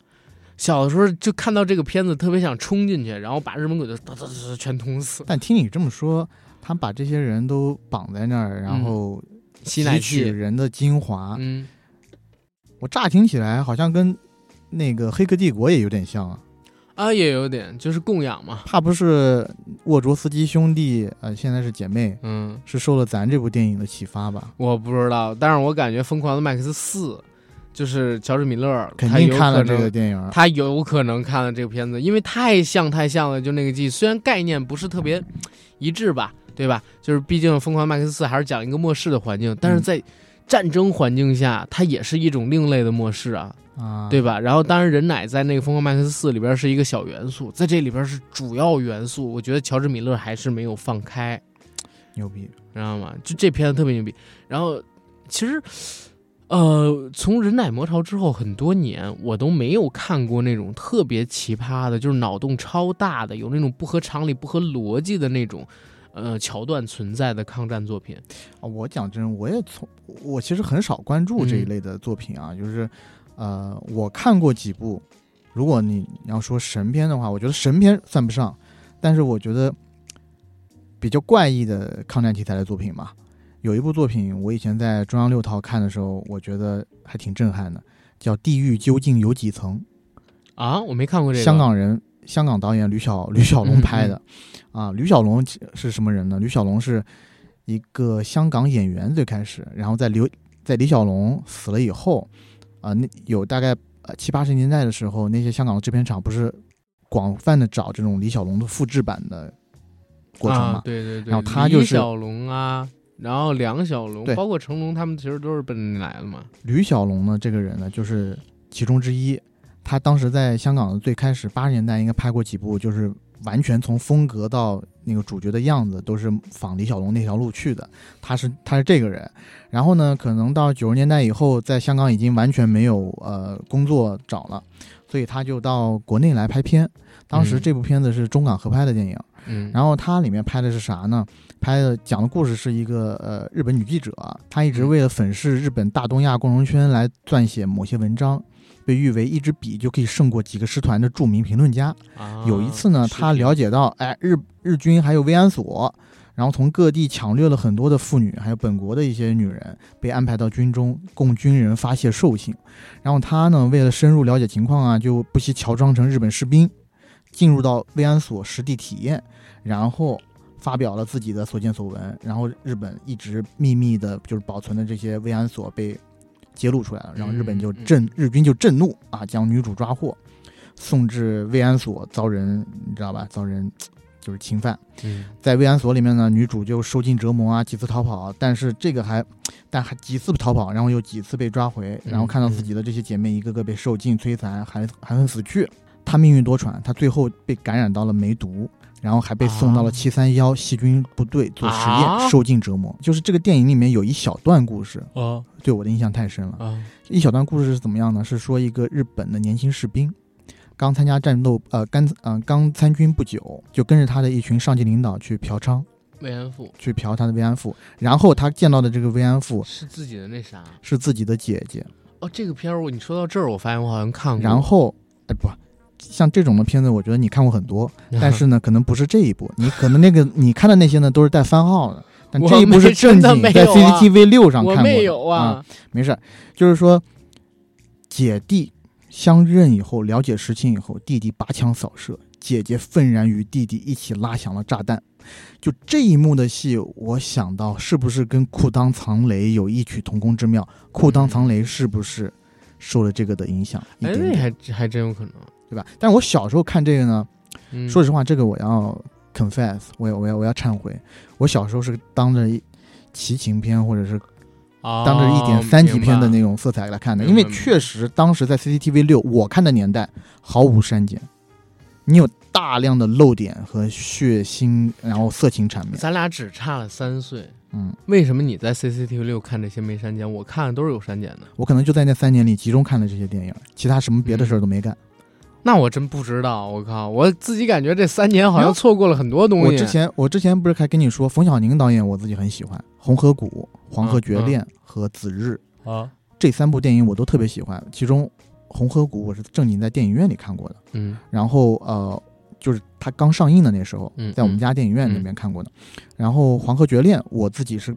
小的时候就看到这个片子，特别想冲进去，然后把日本鬼子哒哒哒全捅死。但听你这么说，他把这些人都绑在那儿，然后吸取人的精华。嗯，我乍听起来好像跟那个《黑客帝国》也有点像啊。啊，也有点，就是供养嘛。怕不是沃卓斯基兄弟，呃，现在是姐妹，嗯，是受了咱这部电影的启发吧？我不知道，但是我感觉《疯狂的麦克斯四》。就是乔治米勒，肯定看了这个电影，他有可能看了这个片子，因为太像太像了。就那个剧，虽然概念不是特别一致吧，对吧？就是毕竟《疯狂麦克斯四》还是讲一个末世的环境，但是在战争环境下，它也是一种另类的末世啊，啊，对吧？然后当然人奶在那个《疯狂麦克斯四》里边是一个小元素，在这里边是主要元素。我觉得乔治米勒还是没有放开，牛逼，知道吗？就这片子特别牛逼。然后其实。呃，从人奶魔潮之后很多年，我都没有看过那种特别奇葩的，就是脑洞超大的，有那种不合常理、不合逻辑的那种，呃，桥段存在的抗战作品。啊，我讲真，我也从我其实很少关注这一类的作品啊，就是，呃，我看过几部，如果你要说神片的话，我觉得神片算不上，但是我觉得比较怪异的抗战题材的作品嘛。有一部作品，我以前在中央六套看的时候，我觉得还挺震撼的，叫《地狱究竟有几层》啊，我没看过这个。香港人，香港导演吕小吕小龙拍的，啊，吕小龙是什么人呢？吕小龙是一个香港演员，最开始，然后在刘在李小龙死了以后，啊，那有大概呃七八十年代的时候，那些香港的制片厂不是广泛的找这种李小龙的复制版的过程嘛？对对对，然后他就是李小龙啊。然后梁小龙，包括成龙，他们其实都是奔着你来的嘛。吕小龙呢，这个人呢，就是其中之一。他当时在香港的最开始八十年代，应该拍过几部，就是完全从风格到那个主角的样子都是仿李小龙那条路去的。他是 他是这个人。然后呢，可能到九十年代以后，在香港已经完全没有呃工作找了，所以他就到国内来拍片。当时嗯这部片子是中港合拍的电影，嗯，然后它里面拍的是啥呢？拍的讲的故事是一个呃日本女记者，她一直嗯为了粉饰日本大东亚共荣圈来撰写某些文章，被誉为一支笔就可以胜过几个师团的著名评论家。啊有一次呢，是他了解到，哎，日日军还有慰安所，然后从各地抢掠了很多的妇女，还有本国的一些女人，被安排到军中供军人发泄兽性。然后他呢，为了深入了解情况啊，就不惜乔装成日本士兵，进入到慰安所实地体验，然后发表了自己的所见所闻。然后日本一直秘密的，就是保存的这些慰安所被揭露出来了，然后日本就震，日军就震怒啊，将女主抓获。送至慰安所，遭人你知道吧？遭人就是侵犯。嗯在慰安所里面呢，女主就受尽折磨啊，几次逃跑，但是这个还，但还几次逃跑，然后又几次被抓回，然后看到自己的这些姐妹一个个被受尽摧残，还还很死去。她命运多舛，他最后被感染到了梅毒，然后还被送到了啊七三幺细菌部队做实验，啊受尽折磨。就是这个电影里面有一小段故事，啊对我的印象太深了。啊一小段故事是怎么样呢？是说一个日本的年轻士兵，刚参加战斗，呃，刚呃刚参军不久，就跟着他的一群上级领导去嫖娼，慰安妇去嫖他的慰安妇。然后他见到的这个慰安妇是自己的那啥是自己的姐姐。哦，这个片儿我你说到这儿，我发现我好像看过，然后，哎不，像这种的片子，我觉得你看过很多，但是呢，可能不是这一部，你可能那个你看的那些呢都是带番号的。但这一部是正经在 CCTV 六上看过没有啊啊，没事儿，就是说，姐弟相认以后，了解实情以后，弟弟拔枪扫射，姐姐愤然与弟弟一起拉响了炸弹。就这一幕的戏，我想到是不是跟裤裆藏雷有异曲同工之妙？裤裆藏雷是不是受了这个的影响？一哎，那还还真有可能。对吧？但是我小时候看这个呢，嗯，说实话，这个我要 confess，我要我要我要忏悔，我小时候是当着一奇情片或者是哦当着一点三级片的那种，色彩来看的，因为确实当时在 CCTV 六我看的年代毫无删减，你有大量的漏点和血腥，然后色情场面，咱俩只差了三岁。嗯，为什么你在 CCTV 六看这些没删减，我看的都是有删减的？我可能就在那三年里集中看了这些电影，其他什么别的事儿都没干。那我真不知道，我靠，我自己感觉这三年好像错过了很多东西。我之前我之前不是还跟你说，冯小宁导演我自己很喜欢，《红河谷》《黄河绝恋》和《子日》啊，这三部电影我都特别喜欢，其中《红河谷》我是正经在电影院里看过的。嗯然后呃，就是他刚上映的那时候，嗯在我们家电影院里面看过的。然后《黄河绝恋》，我自己是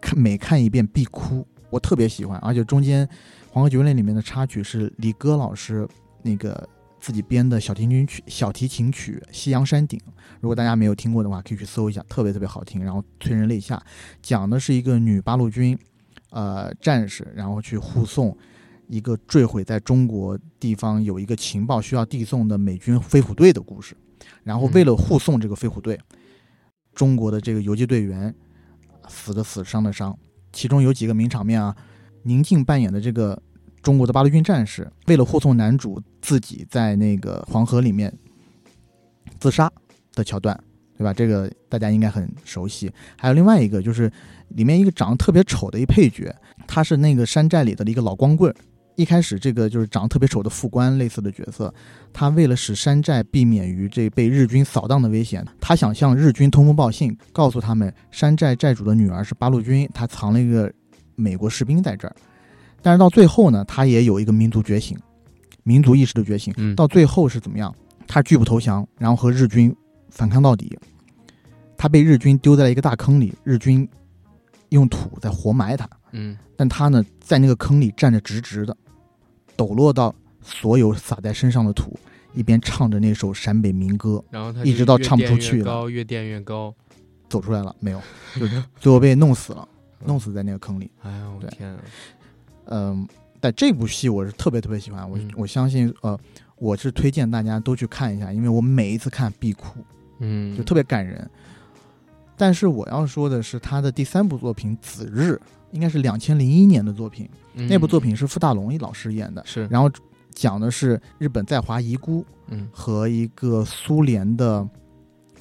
看每看一遍必哭，我特别喜欢，而且中间《黄河绝恋》里面的插曲是李哥老师那个自己编的小提琴曲，小提琴曲《夕阳山顶》。如果大家没有听过的话，可以去搜一下，特别特别好听，然后催人泪下。讲的是一个女八路军呃战士，然后去护送。一个坠毁在中国地方有一个情报需要递送的美军飞虎队的故事，然后为了护送这个飞虎队，中国的这个游击队员死的死，伤的伤，其中有几个名场面啊，宁静扮演的这个中国的八路军战士，为了护送男主自己在那个黄河里面自杀的桥段，对吧？这个大家应该很熟悉。还有另外一个就是里面一个长得特别丑的一配角，他是那个山寨里的一个老光棍。一开始这个就是长得特别丑的副官类似的角色，他为了使山寨避免于这被日军扫荡的危险，他想向日军通风报信，告诉他们山寨寨主的女儿是八路军，他藏了一个美国士兵在这儿。但是到最后呢，他也有一个民族觉醒、民族意识的觉醒。嗯，到最后是怎么样？他拒不投降，然后和日军反抗到底。他被日军丢在了一个大坑里，日军用土在活埋他。嗯但他呢，在那个坑里站着直直的，抖落到所有洒在身上的土，一边唱着那首陕北民歌，然后他一直到唱不出去了高越垫越高。走出来了没有？就 最后被弄死了，弄死在那个坑里。哎呀，我的天啊！嗯，但这部戏我是特别特别喜欢，我、嗯。我相信，呃，我是推荐大家都去看一下，因为我每一次看必哭，嗯，就特别感人。但是我要说的是，他的第三部作品《子日》应该是两千零一年的作品，嗯。那部作品是傅大龙老师演的，是，然后讲的是日本在华遗孤嗯。和一个苏联的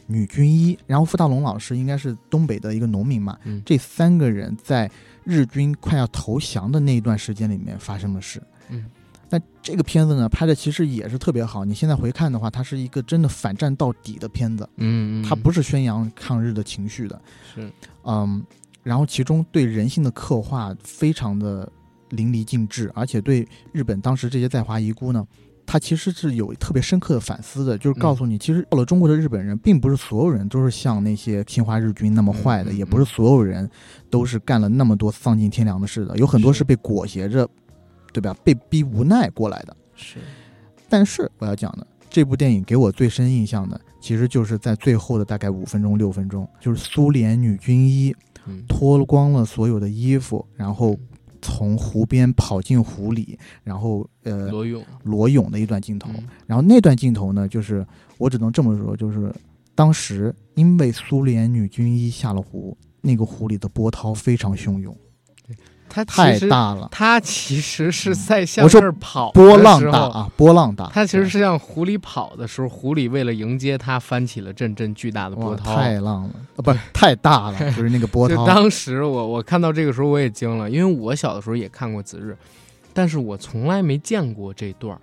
女军医，然后傅大龙老师应该是东北的一个农民嘛，嗯。这三个人在日军快要投降的那一段时间里面发生的事。嗯，但这个片子呢，拍的其实也是特别好。你现在回看的话，它是一个真的反战到底的片子，嗯，它不是宣扬抗日的情绪的，是，嗯，然后其中对人性的刻画非常的淋漓尽致，而且对日本当时这些在华遗孤呢，他其实是有特别深刻的反思的，就是告诉你，其实到了中国的日本人，并不是所有人都是像那些侵华日军那么坏的，也不是所有人都是干了那么多丧尽天良的事的，有很多是是被裹挟着，对吧？被逼无奈过来的。是，但是我要讲的这部电影给我最深印象的，其实就是在最后的大概五分钟六分钟，就是苏联女军医嗯，脱光了所有的衣服，然后从湖边跑进湖里，然后呃裸泳。裸泳的一段镜头。嗯。然后那段镜头呢，就是我只能这么说，就是当时因为苏联女军医下了湖，那个湖里的波涛非常汹涌，他太大了，它其实是嗯在向这儿跑的波浪。大啊，波浪大。它其实是向湖里跑的时候，湖里为了迎接它，翻起了阵阵巨大的波，涛。太浪了，啊，不是太大了，就是那个波 就涛。当时我我看到这个时候我也惊了，因为我小的时候也看过《子日》，但是我从来没见过这段儿，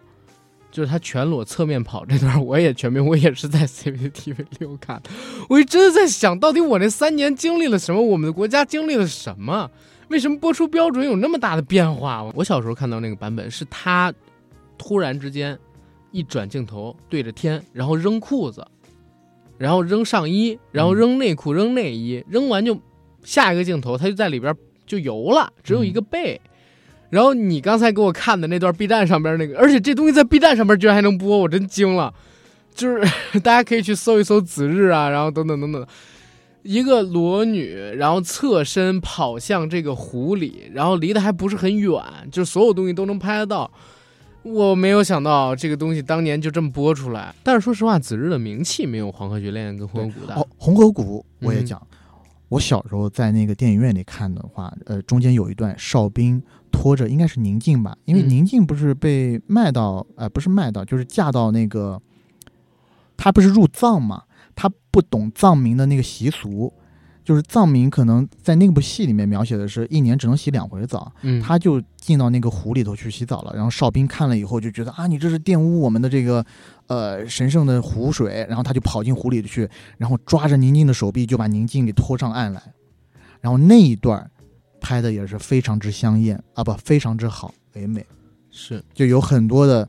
就是他全裸侧面跑这段儿，我也全没，我也是在 CCTV 六看的。我就真的在想，到底我那三年经历了什么？我们的国家经历了什么？为什么播出标准有那么大的变化？我小时候看到那个版本是他突然之间一转镜头对着天，然后扔裤子，然后扔上衣，然后扔内裤、扔内衣，扔完就下一个镜头，他就在里边就游了，只有一个背。然后你刚才给我看的那段 B 站上边那个，而且这东西在 B 站上边居然还能播，我真惊了。就是 大家可以去搜一搜“子日”啊，然后等等等等，一个裸女，然后侧身跑向这个湖里，然后离得还不是很远，就是所有东西都能拍得到。我没有想到这个东西当年就这么播出来，但是说实话，子日的名气没有《黄河绝恋》跟《红河谷》大。哦，红河谷我也嗯讲，我小时候在那个电影院里看的话，呃，中间有一段哨兵拖着应该是宁静吧，因为嗯宁静不是被卖到，呃，不是卖到，就是嫁到那个，她不是入藏嘛，她不懂藏民的那个习俗。就是藏民可能在那部戏里面描写的是一年只能洗两回澡，嗯，他就进到那个湖里头去洗澡了。然后哨兵看了以后就觉得啊，你这是玷污我们的这个呃神圣的湖水。然后他就跑进湖里去，然后抓着宁静的手臂就把宁静给拖上岸来。然后那一段拍的也是非常之香艳啊，不，非常之好唯美，是就有很多的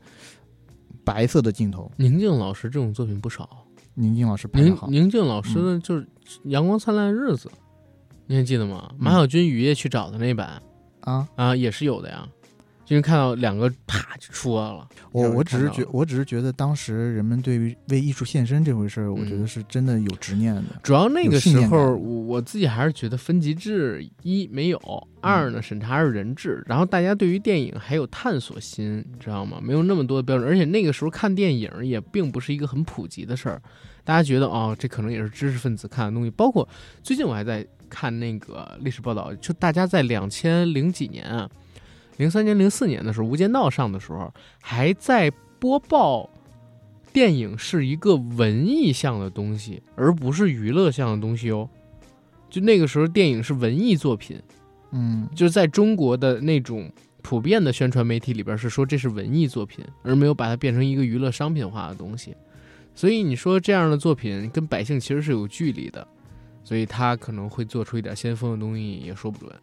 白色的镜头。宁静老师这种作品不少。宁静老师拍的宁好，宁静老师的就是《阳光灿烂的日子》，你还记得吗？马小军雨夜去找的那版啊，啊，也是有的呀。就是看到两个啪就出来了。我我只是觉我只是觉得当时人们对于为艺术献身这回事儿，我觉得嗯是真的有执念的。主要那个时候，我我自己还是觉得分级制一没有，二呢审查是人制，然后大家对于电影还有探索心，你知道吗？没有那么多的标准，而且那个时候看电影也并不是一个很普及的事儿，大家觉得哦，这可能也是知识分子看的东西。包括最近我还在看那个历史报道，就大家在两千零几年啊，零三年、零四年的时候，《无间道》上的时候，还在播报电影是一个文艺向的东西，而不是娱乐向的东西哦。就那个时候，电影是文艺作品，嗯，就是在中国的那种普遍的宣传媒体里边是说这是文艺作品，而没有把它变成一个娱乐商品化的东西。所以你说这样的作品跟百姓其实是有距离的，所以他可能会做出一点先锋的东西，也说不准。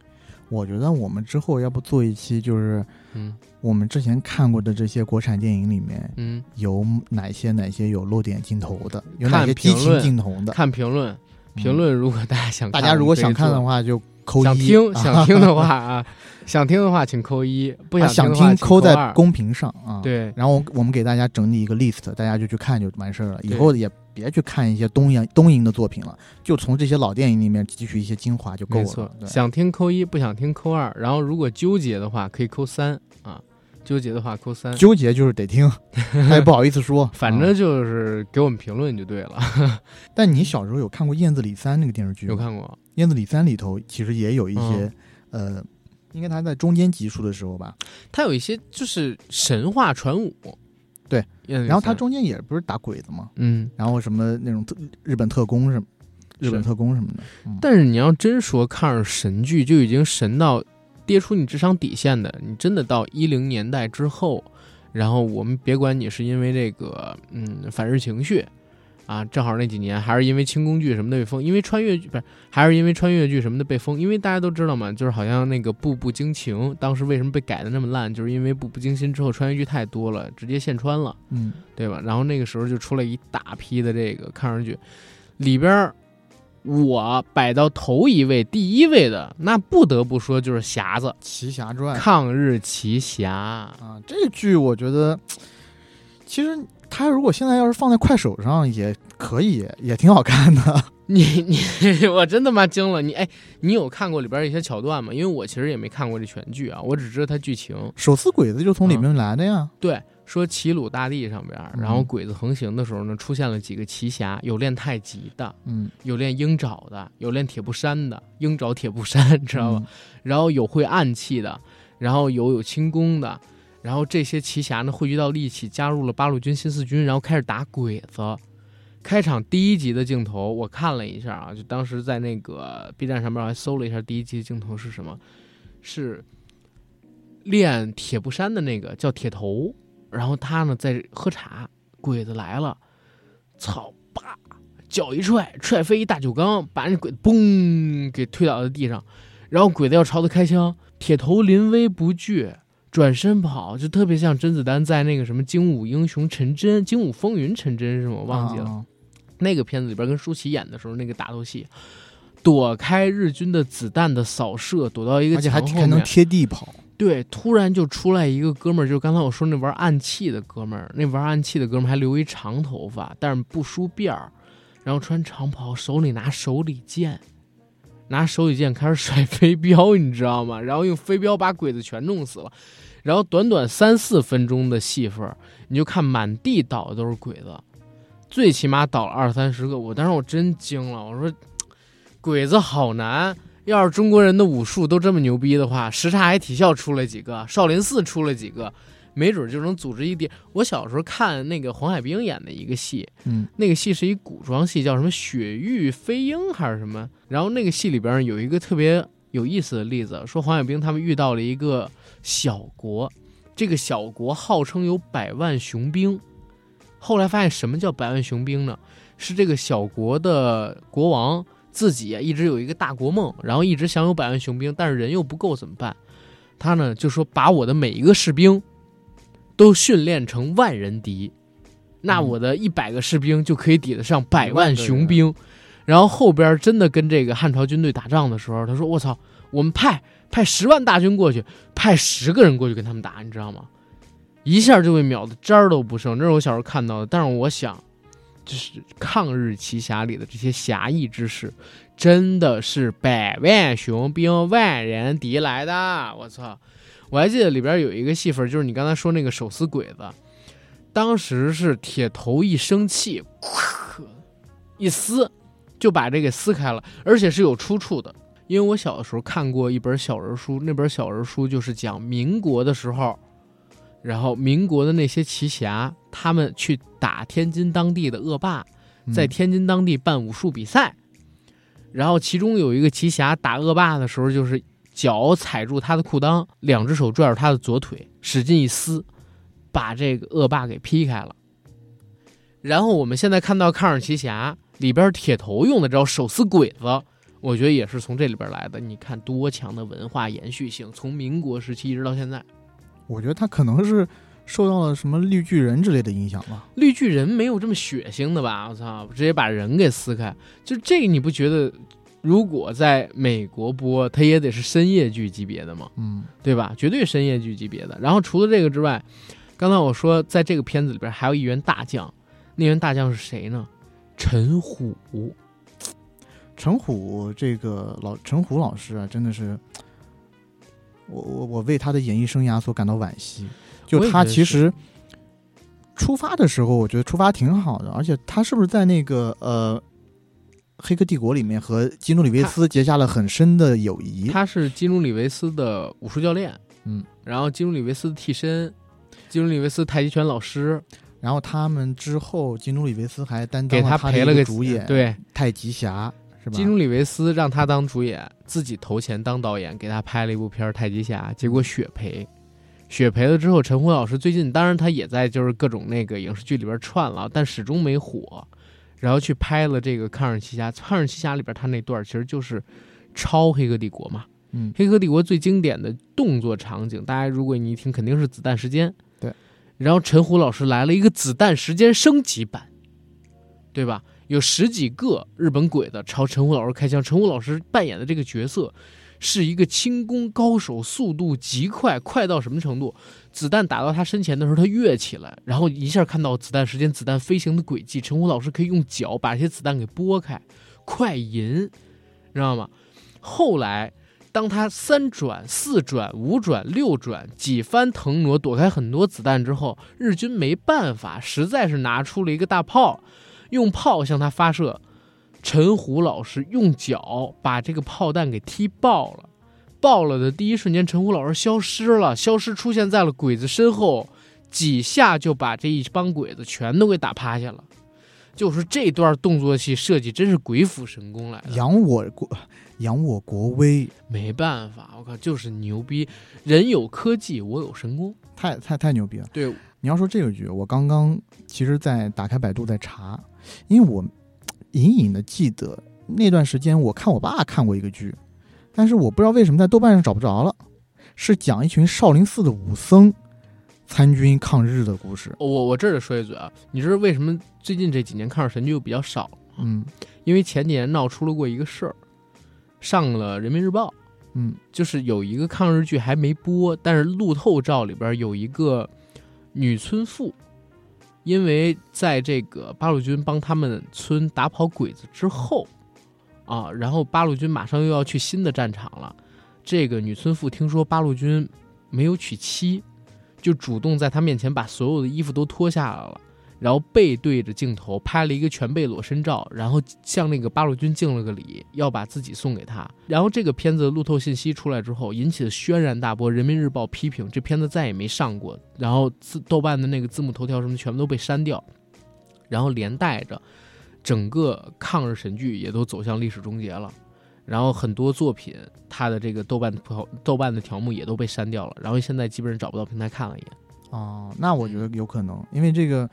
我觉得我们之后要不做一期，就是嗯我们之前看过的这些国产电影里面嗯，有哪些哪些有露点镜头的，有哪些激情镜头的。看评论，评嗯论如果大家想看，大家如果想看的，话就扣一，想听啊想听的话啊，想听的话请扣一，不啊想想听扣在。公屏上啊。。对，然后我们给大家整理一个 list，大家就去看就完事儿了。以后也别去看一些东洋东瀛的作品了，就从这些老电影里面汲取一些精华就够了没错。。想听扣一，不想听扣二。然后如果纠结的话，可以扣三啊。纠结的话扣三。纠结就是得听，他 也不好意思说。反啊正就是给我们评论就对了。但你小时候有看过《燕子李三》那个电视剧吗？有看过？燕子李三》里头其实也有一些，嗯呃，应该他在中间集数的时候吧，他有一些就是神话传武。对然后他中间也不是打鬼子嘛，嗯，然后什么那种特日本特工什么，日本特工什么的，嗯但是你要真说抗日神剧，就已经神到跌出你智商底线的。你真的到一零年代之后，然后我们别管你是因为这个嗯反日情绪啊，正好那几年还是因为清宫剧什么的被封，因为穿越剧不是还是因为穿越剧什么的被封，因为大家都知道嘛，就是好像那个《步步惊情》当时为什么被改的那么烂，就是因为《步步惊心》之后穿越剧太多了，直接线穿了。嗯，对吧？然后那个时候就出了一大批的这个抗日剧，里边儿我摆到头一位、第一位的，那不得不说就是《匣子《奇侠传》抗日奇侠》。啊，这剧我觉得，其实它如果现在要是放在快手上也可以，也挺好看的。你你 我真他妈惊了！你哎，你有看过里边一些桥段吗？因为我其实也没看过这全剧啊，我只知道它剧情。手撕鬼子就从里面来的呀。对，说齐鲁大地上边，然后鬼子横行的时候呢，出现了几个奇侠，有练太极的，嗯，有练鹰爪的，有练铁布衫的，鹰爪铁布衫，知道吧？然后有会暗器的，然后有有轻功的，然后这些奇侠呢汇聚到一起，加入了八路军新四军，然后开始打鬼子。开场第一集的镜头我看了一下啊，就当时在那个 B 站上面还搜了一下第一集的镜头是什么，是练铁布衫的那个叫铁头，然后他呢在喝茶，鬼子来了，操，叭，脚一踹，踹飞一大酒缸，把那鬼子嘣给推倒在地上，然后鬼子要朝他开枪，铁头临危不惧，转身跑，就特别像甄子丹在那个什么《精武英雄陈真》《精武风云》陈真是吗？我忘记了。啊那个片子里边跟舒淇演的时候，那个打斗戏，躲开日军的子弹的扫射，躲到一个而且还墙。还能贴地跑。对，突然就出来一个哥们儿，就刚才我说那玩暗器的哥们儿，那玩暗器的哥们儿还留一长头发，但是不梳辫儿，然后穿长袍，手里拿手里剑，拿手里剑开始甩 飞镖，你知道吗？然后用飞镖把鬼子全弄死了。然后短短三四分钟的戏份，你就看满地倒的都是鬼子，最起码倒了二三十个。我当时我真惊了，我说 鬼子好难。要是中国人的武术都这么牛逼的话，什刹海体校出了几个，少林寺出了几个，没准就能组织一点。我小时候看那个黄海冰演的一个戏，嗯，那个戏是一古装戏，叫什么《雪域飞鹰》还是什么？然后那个戏里边有一个特别有意思的例子，说黄海冰他们遇到了一个小国，这个小国号称有百万雄兵，后来发现什么叫百万雄兵呢？是这个小国的国王自己啊一直有一个大国梦，然后一直想有百万雄兵，但是人又不够怎么办？他呢就说把我的每一个士兵都训练成万人敌，那我的一百个士兵就可以抵得上百万雄兵。然后后边真的跟这个汉朝军队打仗的时候，他说：“我操，我们派派十万大军过去，派十个人过去跟他们打，你知道吗？一下就被秒的渣儿都不剩。”这是我小时候看到的，但是我想，就是抗日奇侠里的这些侠义之士，真的是百万雄兵万人敌来的。我操！我还记得里边有一个戏份，就是你刚才说那个手撕鬼子，当时是铁头一生气，一撕，就把这给撕开了，而且是有出处的。因为我小的时候看过一本小人书，那本小人书就是讲民国的时候，然后民国的那些奇侠，他们去打天津当地的恶霸，在嗯天津当地办武术比赛，然后其中有一个奇侠打恶霸的时候，就是脚踩住他的裤裆，两只手拽住他的左腿，使劲一撕，把这个恶霸给劈开了。然后我们现在看到抗日奇侠里边铁头用的招手撕鬼子，我觉得也是从这里边来的。你看多强的文化延续性，从民国时期一直到现在。我觉得他可能是受到了什么绿巨人之类的影响吗。绿巨人没有这么血腥的吧？我操，直接把人给撕开，就这个你不觉得？如果在美国播，它也得是深夜剧级别的吗？嗯，对吧？绝对深夜剧级别的。然后除了这个之外，刚才我说在这个片子里边还有一员大将，那员大将是谁呢？陈虎。陈虎这个老陈虎老师啊，真的是，我我我为他的演艺生涯所感到惋惜。就他其实出发的时候，我觉得出发挺好的，而且他是不是在那个呃《黑客帝国》里面和基努里维斯结下了很深的友谊？他是基努里维斯的武术教练，嗯，然后基努里维斯的替身，基努里维斯太极拳老师，然后他们之后，基努里维斯还担当给他的一赔了个个主演，对，太极侠是吧？基努里维斯让他当主演，自己投钱当导演，给他拍了一部片儿《太极侠》，结果血赔，雪赔了之后，陈虎老师最近当然他也在就是各种那个影视剧里边串了，但始终没火。然后去拍了这个《抗日奇侠》，《抗日奇侠》里边他那段其实就是抄《黑客帝国》嘛。嗯《黑客帝国》最经典的动作场景，大家如果你一听，肯定是子弹时间。对。然后陈虎老师来了一个子弹时间升级版，对吧？有十几个日本鬼子朝陈虎老师开枪，陈虎老师扮演的这个角色是一个轻功高手，速度极快，快到什么程度？子弹打到他身前的时候，他跃起来，然后一下看到子弹时间、子弹飞行的轨迹。陈虎老师可以用脚把这些子弹给拨开，快银，知道吗？后来，当他三转、四转、五转、六转几番腾挪，躲开很多子弹之后，日军没办法，实在是拿出了一个大炮，用炮向他发射。陈虎老师用脚把这个炮弹给踢爆了。爆了的第一瞬间，陈虎老师消失了，消失出现在了鬼子身后，几下就把这一帮鬼子全都给打趴下了。就是这段动作戏设计真是鬼斧神工来的，扬我国扬我国威，没办法，我靠，就是牛逼！人有科技，我有神功。太太太牛逼了。对，你要说这个剧，我刚刚其实在打开百度在查，因为我隐隐的记得那段时间我看我爸看过一个剧，但是我不知道为什么在豆瓣上找不着了，是讲一群少林寺的武僧参军抗日的故事。我我这儿得说一嘴啊，你知道为什么最近这几年抗日神剧又比较少？嗯因为前几年闹出了过一个事儿，上了人民日报，嗯就是有一个抗日剧还没播，但是路透照里边有一个女村妇，因为在这个八路军帮他们村打跑鬼子之后，啊，然后八路军马上又要去新的战场了，这个女村妇听说八路军没有娶妻，就主动在他面前把所有的衣服都脱下来了。然后背对着镜头拍了一个全背裸身照，然后向那个八路军敬了个礼，要把自己送给他。然后这个片子的路透信息出来之后，引起了轩然大波，人民日报批评这片子再也没上过，然后字豆瓣的那个字幕头条什么全部都被删掉，然后连带着整个抗日神剧也都走向历史终结了。然后很多作品，它的这个豆瓣条豆瓣的条目也都被删掉了，然后现在基本上找不到平台看了也。哦，那我觉得有可能，因为这个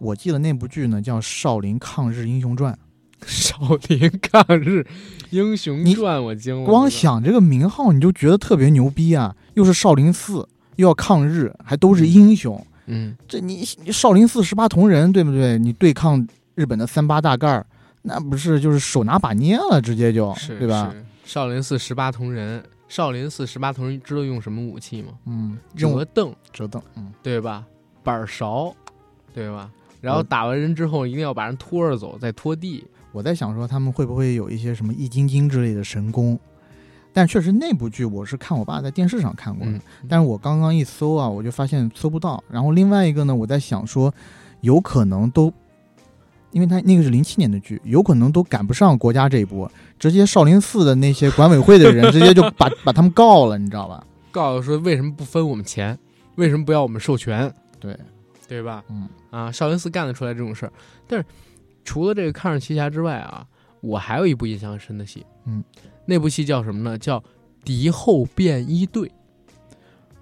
我记得那部剧呢叫《少林抗日英雄传》，少林抗日英雄传，我惊了。光想这个名号你就觉得特别牛逼啊！又是少林寺，又要抗日，还都是英雄。嗯，这你你少林寺十八铜人对不对？你对抗日本的三八大盖儿，那不是就是手拿把捏了，直接就是对吧？是少林寺十八铜人，少林寺十八铜人知道用什么武器吗？嗯，用折凳，折凳，嗯，对吧？板儿勺，对吧？然后嗯打完人之后，一定要把人拖着走，再拖地。我在想说他们会不会有一些什么易筋经之类的神功？但确实那部剧我是看我爸在电视上看过的，嗯，但是我刚刚一搜啊，我就发现搜不到。然后另外一个呢，我在想说，有可能都，因为他那个是零七年的剧，有可能都赶不上国家这一波，直接少林寺的那些管委会的人直接就把把他们告了，你知道吧？告诉说为什么不分我们钱？为什么不要我们授权？对，对吧？嗯啊，少林寺干得出来这种事儿。但是除了这个抗日奇侠之外啊，我还有一部印象很深的戏，嗯，那部戏叫什么呢？叫《敌后便衣队》。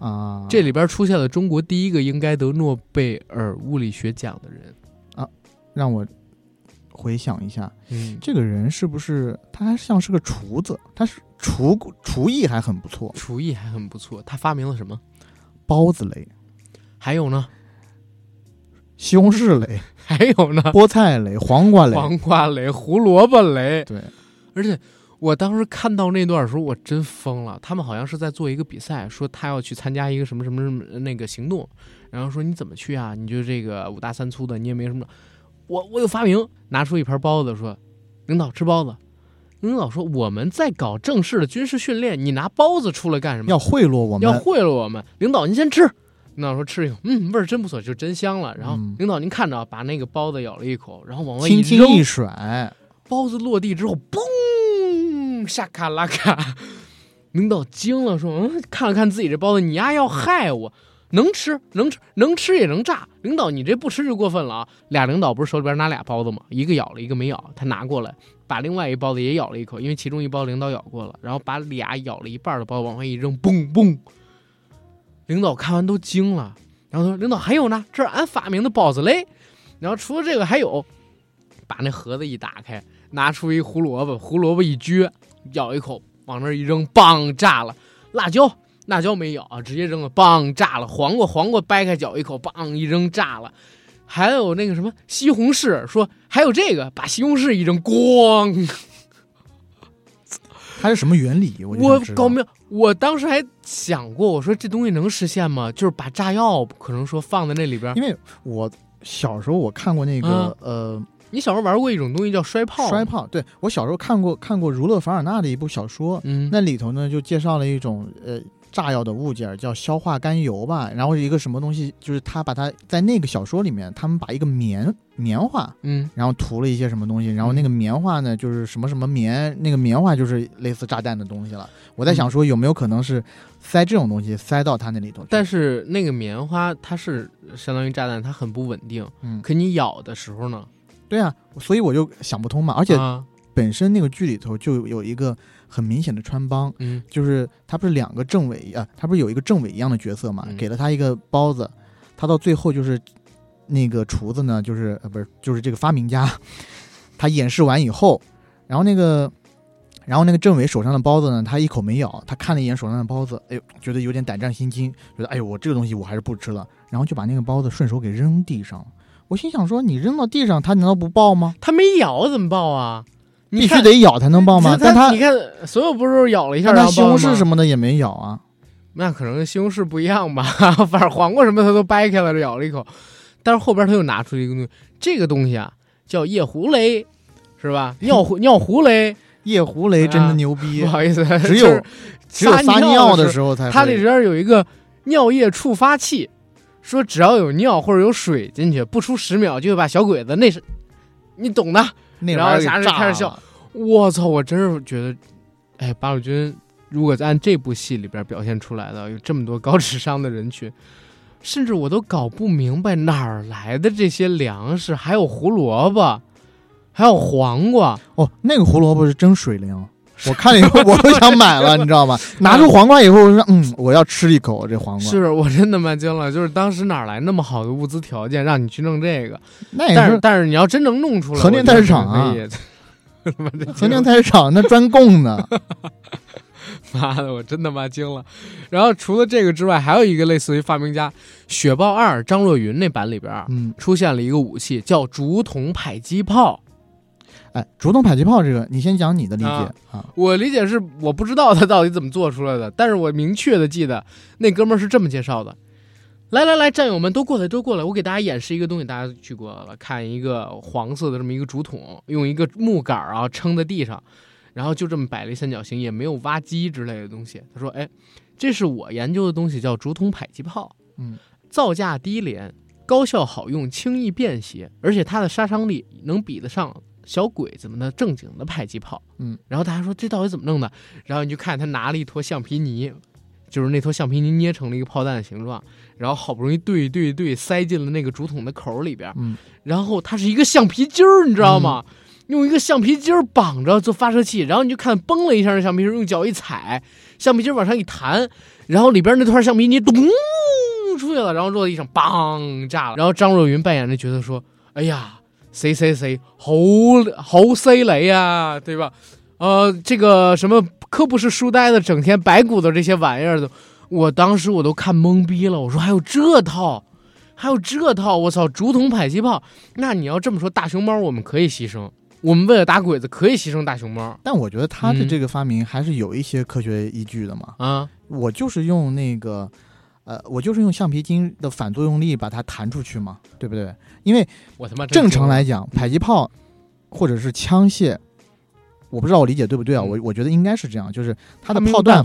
啊，这里边出现了中国第一个应该得诺贝尔物理学奖的人啊。让我回想一下，嗯，这个人是不是他还像是个厨子？他是厨厨艺还很不错，厨艺还很不错。他发明了什么？包子雷、还有呢？西红柿雷、还有呢？菠菜雷、黄瓜雷，黄瓜雷、胡萝卜雷。对，而且我当时看到那段的时候，我真疯了。他们好像是在做一个比赛，说他要去参加一个什么什么什么那个行动，然后说你怎么去啊？你就这个五大三粗的，你也没什么。我我有发明，拿出一盘包子说：“领导吃包子。”领导说：“我们在搞正式的军事训练，你拿包子出来干什么？要贿赂我们，要贿赂我们。”领导您先吃。领导说吃一口，嗯，味儿真不错，就真香了。然后嗯领导您看着，把那个包子咬了一口，然后往外一扔，轻轻一甩，包子落地之后，嘣，沙卡拉卡。领导惊了，说：“嗯，看了看自己这包子，你丫要害我？能吃，能吃，能吃也能炸。领导，你这不吃就过分了啊！”俩领导不是手里边拿俩包子吗？一个咬了，一个没咬。他拿过来，把另外一包子也咬了一口，因为其中一包领导咬过了，然后把俩咬了一半的包子往外一扔，嘣嘣。领导看完都惊了，然后说：“领导还有呢，这是俺发明的包子嘞。”然后除了这个还有，把那盒子一打开，拿出一胡萝卜，胡萝卜一撅，咬一口，往那儿一扔，梆炸了。辣椒，辣椒没咬啊，直接扔了，梆炸了。黄瓜，黄瓜掰开嚼一口，梆一扔炸了。还有那个什么西红柿，说还有这个，把西红柿一扔，咣。它是什么原理？我就我搞明，我当时还想过，我说这东西能实现吗？就是把炸药可能说放在那里边。因为我小时候我看过那个、呃你小时候玩过一种东西叫摔炮，摔炮，对我小时候看过看过儒勒凡尔纳的一部小说，嗯，那里头呢就介绍了一种呃炸药的物件叫硝化甘油吧，然后一个什么东西，就是他把它在那个小说里面，他们把一个棉棉花。嗯然后涂了一些什么东西，然后那个棉花呢，就是什么什么棉，那个棉花就是类似炸弹的东西了。我在想说，有没有可能是塞这种东西塞到它那里头？但是那个棉花它是相当于炸弹，它很不稳定，嗯，可你咬的时候呢，对啊，所以我就想不通嘛。而且啊本身那个剧里头就有一个很明显的穿帮，嗯就是他不是两个政委啊，他不是有一个政委一样的角色嘛，嗯给了他一个包子，他到最后就是那个厨子呢，就是呃不是就是这个发明家，他演示完以后，然后那个。然后那个政委手上的包子呢，他一口没咬，他看了一眼手上的包子，哎呦，觉得有点胆战心惊，觉得哎呦，我这个东西我还是不吃了，然后就把那个包子顺手给扔地上了。我心想说，你扔到地上，他难道不爆吗？他没咬怎么爆啊？你必须得咬才能爆吗？但它你看所有不是咬了一下，但它西红柿什么的也没咬啊。那可能跟西红柿不一样吧，反正黄瓜什么它都掰开了，咬了一口，但是后边他又拿出一个东西，这个东西啊叫夜壶雷，是吧？尿壶尿壶雷，夜壶雷真的牛逼，不好意思，只有只有撒尿的的时候才。它里边有一个尿液触发器，说只要有尿或者有水进去，不出十秒就会把小鬼子那是，你懂的。然后俩人那玩意儿给炸开始笑我操！我真是觉得，哎，八路军如果按这部戏里边表现出来的，有这么多高智商的人群，甚至我都搞不明白哪儿来的这些粮食，还有胡萝卜，还有黄瓜。哦，那个胡萝卜是真水灵。我看了以后，我都想买了，你知道吗？拿出黄瓜以后，我说，嗯，我要吃一口这黄瓜。是我真他妈惊了，就是当时哪来那么好的物资条件让你去弄这个？那也是但是但是你要真能弄出来，和田我觉得菜市场啊可以他妈的和田菜市场那专供的。妈的，我真他妈惊了。然后除了这个之外，还有一个类似于发明家《雪豹二》张若昀那版里边嗯，出现了一个武器，叫竹筒迫击炮。哎，竹筒迫击炮这个，你先讲你的理解啊啊。我理解是我不知道他到底怎么做出来的，但是我明确的记得那哥们儿是这么介绍的：来来来，战友们都过来，都过来，我给大家演示一个东西，大家去过了，看一个黄色的这么一个竹筒，用一个木杆儿啊撑在地上，然后就这么摆了一三角形，也没有挖机之类的东西。他说：“哎，这是我研究的东西，叫竹筒迫击炮，嗯，造价低廉，高效好用，轻易便携，而且它的杀伤力能比得上小鬼子们的正经的迫击炮。”嗯，然后大家说这到底怎么弄的？然后你就看他拿了一坨橡皮泥，就是那坨橡皮泥捏成了一个炮弹的形状，然后好不容易对对对塞进了那个竹筒的口里边，嗯，然后它是一个橡皮筋儿，你知道吗？用一个橡皮筋儿绑着做发射器，然后你就看崩了一下，那橡皮筋儿用脚一踩，橡皮筋儿往上一弹，然后里边那团橡皮泥咚出去了，然后落地上梆炸了。然后张若昀扮演的角色说：“哎呀，谁谁谁好好犀利呀，对吧？呃，这个什么可不是书呆子，整天白鼓捣这些玩意儿的。我当时我都看懵逼了，我说还有这套，还有这套，我操，竹筒迫击炮。那你要这么说，大熊猫我们可以牺牲，我们为了打鬼子可以牺牲大熊猫但我觉得他的嗯这个发明还是有一些科学依据的嘛。啊。我就是用那个，呃，我就是用橡皮筋的反作用力把它弹出去嘛，对不对？因为我他妈正常来讲，迫击炮或者是枪械，我不知道我理解对不对啊？嗯我我觉得应该是这样，就是它的炮弹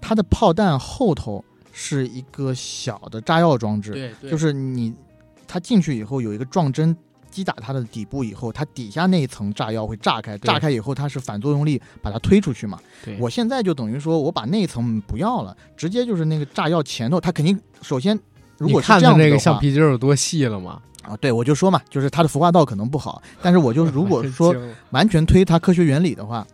它的炮弹后头是一个小的炸药装置，对对，就是你它进去以后有一个撞针击打它的底部以后，它底下那一层炸药会炸开，炸开以后它是反作用力把它推出去嘛。对我现在就等于说我把那一层不要了，直接就是那个炸药前头，它肯定首先如果是你看这样的话它那个橡皮筋有多细了吗？啊，对我就说嘛，就是它的孵化道可能不好，但是我就如果 说完全推它科学原理的话，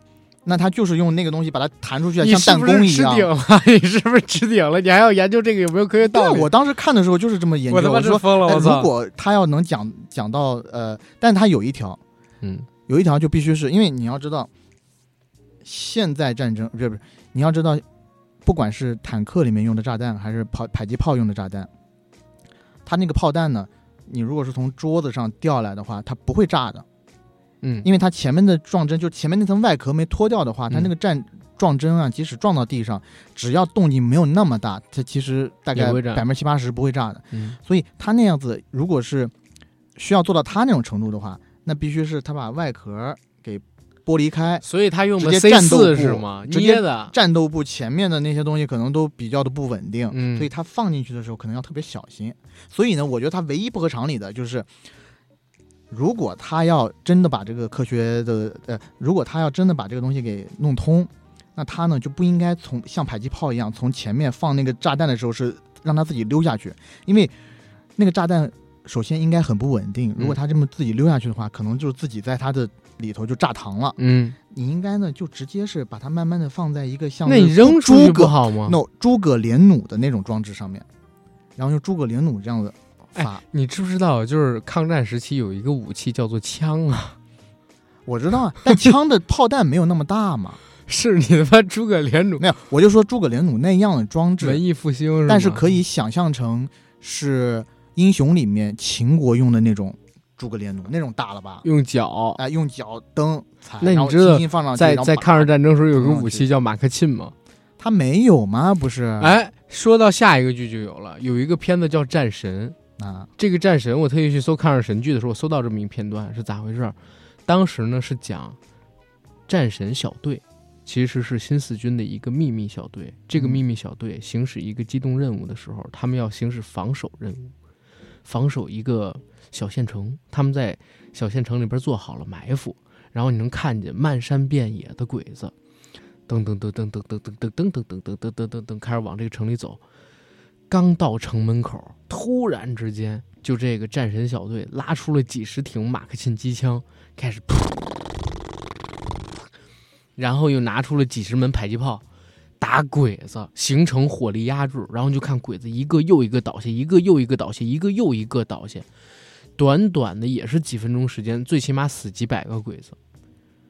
那他就是用那个东西把它弹出去，像弹弓一样。顶了？你是不是吃顶了？你还要研究这个有没有科学道理？我当时看的时候就是这么研究。我他妈疯了！如果他要能讲讲到呃，但他有一条，嗯有一条就必须是因为你要知道，现在战争不是不是，你要知道，不管是坦克里面用的炸弹，还是炮迫击炮用的炸弹，它那个炮弹呢，你如果是从桌子上掉下来的话，它不会炸的，嗯，因为它前面的撞针，就前面那层外壳没脱掉的话，它嗯那个战撞针啊，即使撞到地上，只要动静没有那么大，它其实大概百分之七八十不会炸的。嗯所以它那样子，如果是需要做到它那种程度的话，那必须是它把外壳给剥离开，所以它用的直 C 四是吗？直接捏的。战斗部前面的那些东西可能都比较的不稳定，嗯所以它放进去的时候可能要特别小心。所以呢，我觉得它唯一不合常理的就是，如果他要真的把这个科学的呃，如果他要真的把这个东西给弄通，那他呢就不应该从像迫击炮一样从前面放那个炸弹的时候是让他自己溜下去，因为那个炸弹首先应该很不稳定，如果他这么自己溜下去的话，可能就是自己在他的里头就炸膛了。嗯，你应该呢就直接是把它慢慢的放在一个像那你扔诸葛不好吗？no 诸葛连弩的那种装置上面，然后用诸葛连弩这样的发。你知不知道，就是抗战时期有一个武器叫做枪啊？我知道啊，但枪的炮弹没有那么大嘛。是你他妈诸葛连弩没有，我就说诸葛连弩那样的装置文，艺复兴是？但是可以想象成是英雄里面秦国用的那种诸葛连弩，那种大了吧？用脚。哎，用脚蹬踩，那你知道在在抗日战争时候有个武器叫马克沁吗？他没有吗？不是？哎，说到下一个剧就有了，有一个片子叫《战神》。啊，这个战神，我特意去搜抗日神剧的时候，我搜到这么一片段，是咋回事儿？当时呢是讲战神小队，其实是新四军的一个秘密小队。这个嗯秘密小队行使一个机动任务的时候，他们要行使防守任务，防守一个小县城。他们在小县城里边做好了埋伏，然后你能看见漫山遍野的鬼子，噔噔噔噔噔噔噔噔噔噔噔噔噔噔噔噔开始往这个城里走。刚到城门口，突然之间，就这个战神小队拉出了几十挺马克沁机枪，开始，然后又拿出了几十门迫击炮，打鬼子，形成火力压制。然后就看鬼子一个又一个倒下，一个又一个倒下，一个又一个倒下。短短的也是几分钟时间，最起码死几百个鬼子，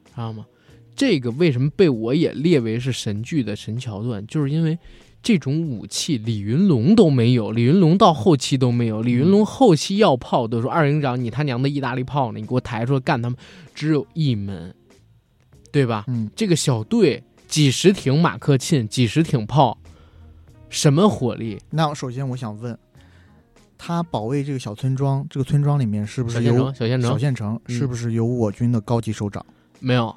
知道吗？这个为什么被我也列为是神剧的神桥段，就是因为这种武器李云龙都没有，李云龙到后期都没有。李云龙后期要炮都说二营长，你他娘的意大利炮呢？你给我抬出来干他们！只有一门，对吧？嗯，这个小队几十挺马克沁，几十挺炮，什么火力？那首先我想问，他保卫这个小村庄，这个村庄里面是不是有小县城，小县城是不是有我军的高级首长？没有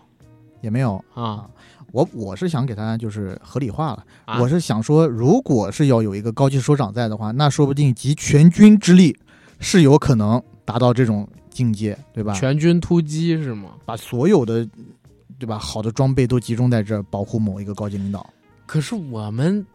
也没有。啊我我是想给他就是合理化了，啊！我是想说，如果是要有一个高级首长在的话，那说不定集全军之力是有可能达到这种境界，对吧？全军突击是吗？把所有的对吧好的装备都集中在这儿，保护某一个高级领导。可是我们，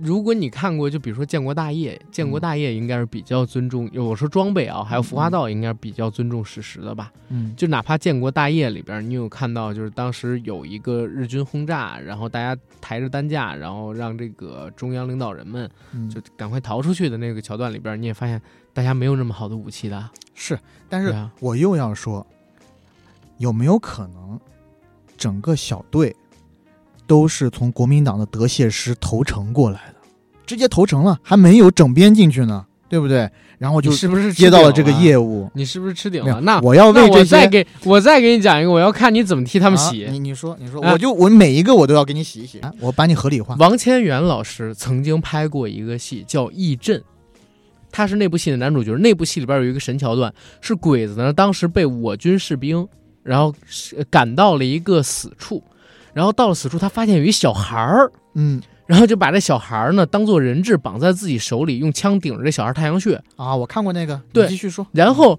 如果你看过，就比如说建国大业，建国大业应该是比较尊重，我说装备啊，还有服化道应该是比较尊重史实的吧？嗯，就哪怕建国大业里边，你有看到，就是当时有一个日军轰炸，然后大家抬着担架，然后让这个中央领导人们嗯。就赶快逃出去的那个桥段里边，你也发现大家没有那么好的武器的。是，但是我又要说，有没有可能整个小队都是从国民党的德械师投诚过来的，直接投诚了，还没有整编进去呢，对不对？然后就是不是接到了这个务？业务。你是不是吃顶了？那我要那为这些我再给我再给你讲一个，我要看你怎么替他们洗。啊你你说你说，啊我就我每一个我都要给你洗一洗，啊我把你合理化。王千源老师曾经拍过一个戏叫《义阵》，他是那部戏的男主角。那部戏里边有一个神桥段，是鬼子呢当时被我军士兵，然后是赶到了一个死处，然后到了此处，他发现有一小孩儿，嗯然后就把这小孩儿呢当做人质绑在自己手里，用枪顶着这小孩太阳穴。啊，我看过那个，对继续说。然后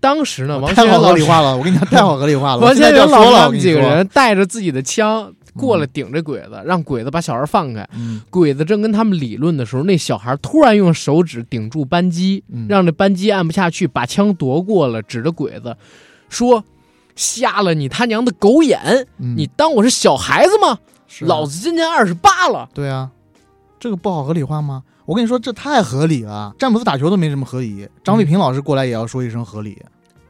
当时呢，王太好合王千源老师。理化了，我跟你讲，太好合理化了。王千源他们几个，人带着自己的枪过来顶着鬼子，让鬼子把小孩放开。嗯鬼子正跟他们理论的时候，那小孩突然用手指顶住扳机，嗯，让这扳机按不下去，把枪夺过了，指着鬼子说：“瞎了你他娘的狗眼！嗯你当我是小孩子吗？老子今年二十八了。对啊，这个不好合理化吗？我跟你说，这太合理了。詹姆斯打球都没什么合理，张卫平老师过来也要说一声合理。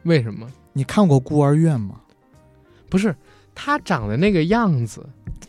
为什么？你看过孤儿院吗？不是他长得那个样子，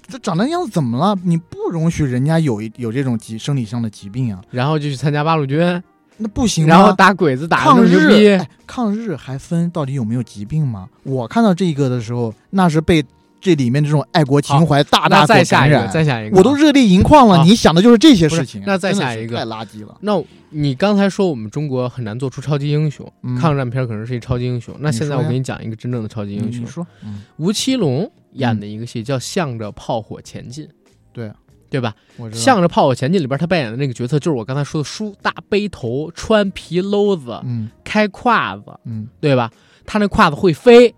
这长那样子怎么了？你不容许人家有有这种疾生理上的疾病啊，然后就去参加八路军，那不行吗？然后打鬼子打抗日，抗日还分到底有没有疾病吗？我看到这个的时候，那是被这里面这种爱国情怀大大再下一个，感染。再下一个，我都热泪盈眶了，你想的就是这些事情。那再下一个太垃圾了。那你刚才说我们中国很难做出超级英雄，嗯抗战片可能是一超级英雄。那现在我给你讲一个真正的超级英雄说，嗯，吴奇隆演的一个戏叫《向着炮火前进》，对对吧？向着炮火前进里边他扮演的那个角色就是我刚才说的梳大背头、穿皮褛子、嗯开胯子，嗯，对吧？他那胯子会飞，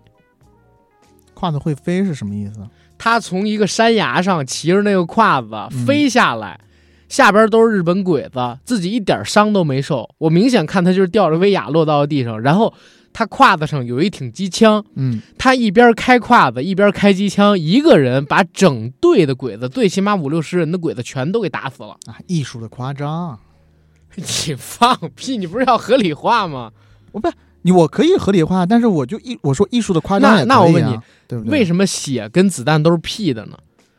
胯子会飞是什么意思？他从一个山崖上骑着那个胯子嗯飞下来，下边都是日本鬼子，自己一点伤都没受。我明显看他就是吊着威亚落到了地上，然后他胯子上有一挺机枪，嗯，他一边开胯子一边开机枪，一个人把整队的鬼子，最起码五六十人的鬼子全都给打死了。啊，艺术的夸张。你放屁！你不是要合理化吗？我不你我可以合理化，但是我就艺我说艺术的夸张那那我问你，对不对？为什么血跟子弹都是屁的呢？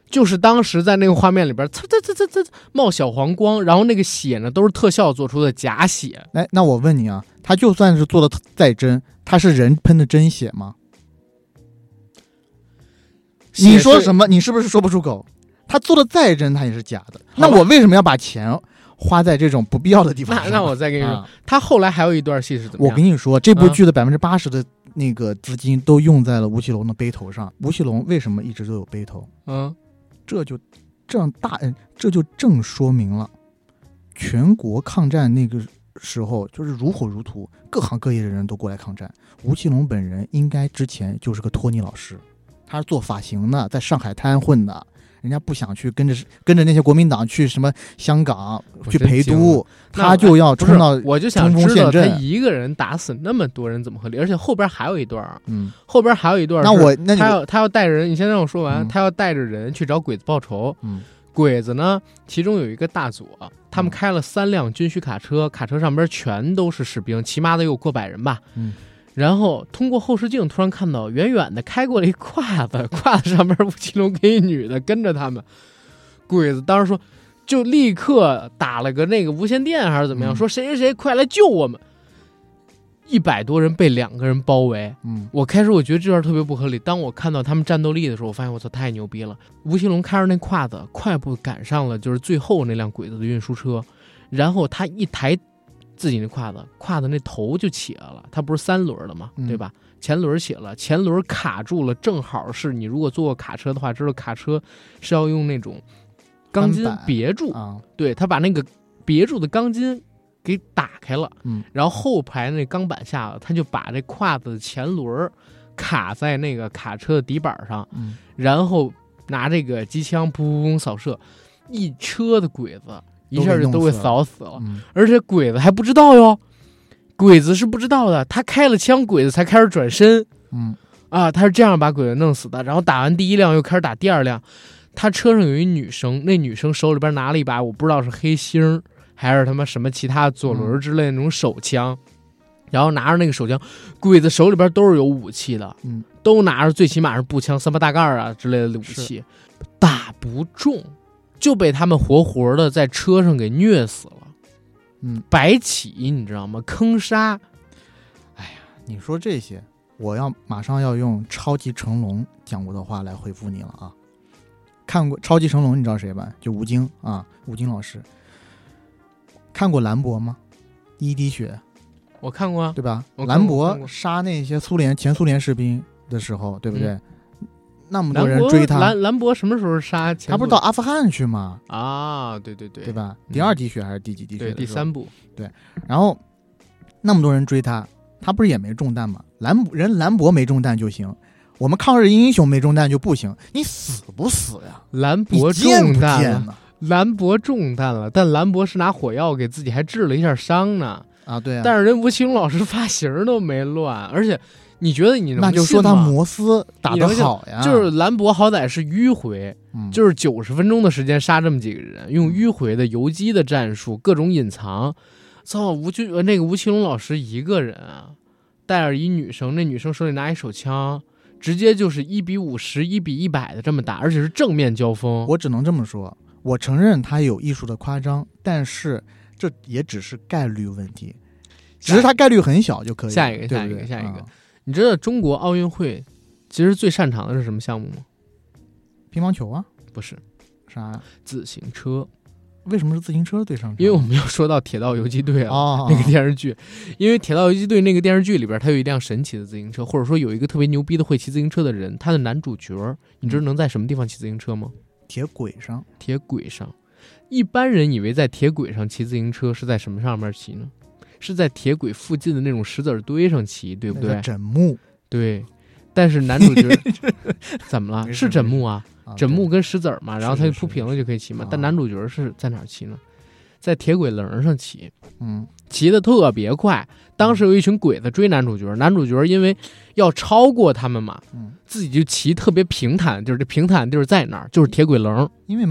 就是当时在那个画面里边，呲呲呲呲呲冒小黄光，然后那个血呢都是特效做出的假血。哎，那我问你啊，他就算是做的再真，他是人喷的真血吗？你说什么？你是不是说不出口？他做的再真，他也是假的。那我为什么要把钱花在这种不必要的地方那上？那我再跟你说，啊他后来还有一段戏是怎么？我跟你说，这部嗯剧的百分之八十的那个资金都用在了吴奇隆的背头上。吴奇隆为什么一直都有背头？嗯，这就这样大，这就正说明了全国抗战那个时候就是如火如荼，各行各业的人都过来抗战。吴奇隆本人应该之前就是个托尼老师，他是做发型的，在上海滩混的。人家不想去跟着跟着那些国民党去什么香港去陪都，他就要冲到，我就想知道他一个人打死那么多人怎么合理？而且后边还有一段儿，嗯，后边还有一段那我那他要他要带着人，你先让我说完，嗯。他要带着人去找鬼子报仇。嗯。鬼子呢，其中有一个大佐，他们嗯。开了三辆军需卡车，卡车上边全都是士兵，起码得有过百人吧。嗯，然后通过后视镜，突然看到远远的开过了一胯子，胯子上面吴奇隆跟一女的跟着他们。鬼子当时说，就立刻打了个那个无线电还是怎么样，嗯说谁谁谁快来救我们。一百多人被两个人包围，嗯我开始我觉得这段特别不合理。当我看到他们战斗力的时候，我发现我操太牛逼了！吴奇隆开着那胯子，快步赶上了就是最后那辆鬼子的运输车，然后他一抬自己那胯子，胯子那头就起来了，它不是三轮的嘛，嗯。对吧？前轮起了，前轮卡住了，正好是你如果坐过卡车的话，知道卡车是要用那种钢筋别住，啊，对他把那个别住的钢筋给打开了，嗯，然后后排那钢板下了，他就把这胯子的前轮儿卡在那个卡车的底板上，嗯。然后拿这个机枪噗噗噗扫射，一车的鬼子一下就都给扫死了，嗯。而且鬼子还不知道哟，鬼子是不知道的，他开了枪，鬼子才开始转身。嗯。啊，他是这样把鬼子弄死的，然后打完第一辆又开始打第二辆，他车上有一女生，那女生手里边拿了一把我不知道是黑星儿还是他妈什么其他左轮之类的那种手枪，然后拿着那个手枪，鬼子手里边都是有武器的，嗯，都拿着最起码是步枪、三八大盖儿啊之类的武器，打不中，就被他们活活的在车上给虐死了。嗯，白起你知道吗？坑杀，哎呀你说这些，我要马上要用超级成龙讲过的话来回复你了啊！看过超级成龙，你知道谁吧？就吴京啊，吴京老师。看过兰博吗？第一滴血，我看过啊，对吧？兰博杀那些苏联前苏联士兵的时候，对不对？那么多人追他，兰兰博什么时候杀前他不是到阿富汗去吗？啊？对对对，对？吧？嗯第二滴血还是第几滴血第三部，然后那么多人追他，他不是也没中弹吗？兰人兰博没中弹就行，我们抗日英雄没中弹就不行，你死不死呀？兰博中弹了，兰博中弹了，但兰博是拿火药给自己还治了一下伤呢。啊，对啊，但是人吴奇隆老师发型都没乱，而且你觉得你能那就说他摩斯打得好呀，就是兰博好歹是迂回，嗯就是九十分钟的时间杀这么几个人，用迂回的游击的战术，各种隐藏。操，吴俊呃那个吴奇隆老师一个人啊，带着一女生，那女生手里拿一手枪，直接就是一比五十、一比一百的这么打，而且是正面交锋。我只能这么说，我承认他有艺术的夸张，但是这也只是概率问题，只是他概率很小就可以。下一个下一个下一个啊你知道中国奥运会其实最擅长的是什么项目吗？乒乓球啊，不是啥呀？自行车，为什么是自行车最上场？因为我们要说到《铁道游击队》啊。哦，那个电视剧，因为《铁道游击队》那个电视剧里边，它有一辆神奇的自行车，或者说有一个特别牛逼的会骑自行车的人，他的男主角，你知道能在什么地方骑自行车吗？铁轨上铁轨上。一般人以为在铁轨上骑自行车是在什么上面骑呢？是在铁轨附近的那种石子儿堆上骑，对不对？枕木对。但是男主角 怎么了？是枕木啊，啊枕木跟石子儿嘛，然后他就铺平了就可以骑嘛啊。但男主角是在哪儿骑呢？在铁轨棱上骑。嗯骑的特别快。当时有一群鬼子追男主角，男主角因为要超过他们嘛，嗯，自己就骑特别平坦，就是这平坦地儿在哪儿？就是铁轨棱。因为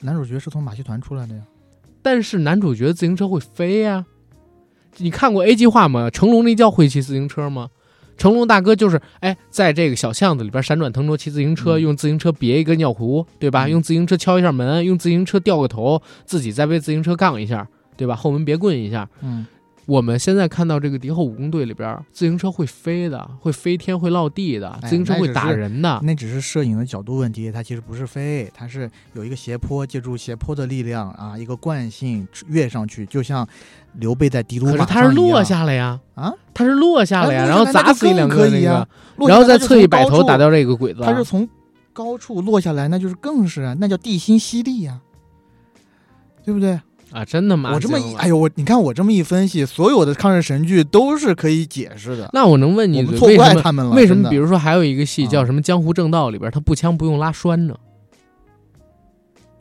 男主角是从马戏团出来的呀。但是男主角自行车会飞呀、你看过 A 计划吗？成龙那叫会骑自行车吗？成龙大哥就是哎，在这个小巷子里边闪转腾挪骑自行车，嗯用自行车别一个尿壶，对吧？嗯用自行车敲一下门，用自行车掉个头，自己再被自行车杠一下，对吧？后门别棍一下，嗯，我们现在看到这个敌后武工队里边，自行车会飞的，会飞天，会落地的，哎自行车会打人的。那只是摄影的角度问题，它其实不是飞，它是有一个斜坡，借助斜坡的力量啊，一个惯性跃上去，就像刘备在的卢可是马他是落下了呀，啊，他是落下了呀，哎然后砸死一两更个那个，可以啊然后再侧翼摆头打掉这个鬼子。它是从高处落下来，那就是更是啊，那叫地心吸力呀、对不对？啊，真的吗？我这么一，哎呦，我你看我这么一分析，所有的抗日神剧都是可以解释的。那我能问你错？怪他们了。为什么？比如说还有一个戏啊叫什么《江湖正道》里边，他步枪不用拉栓呢？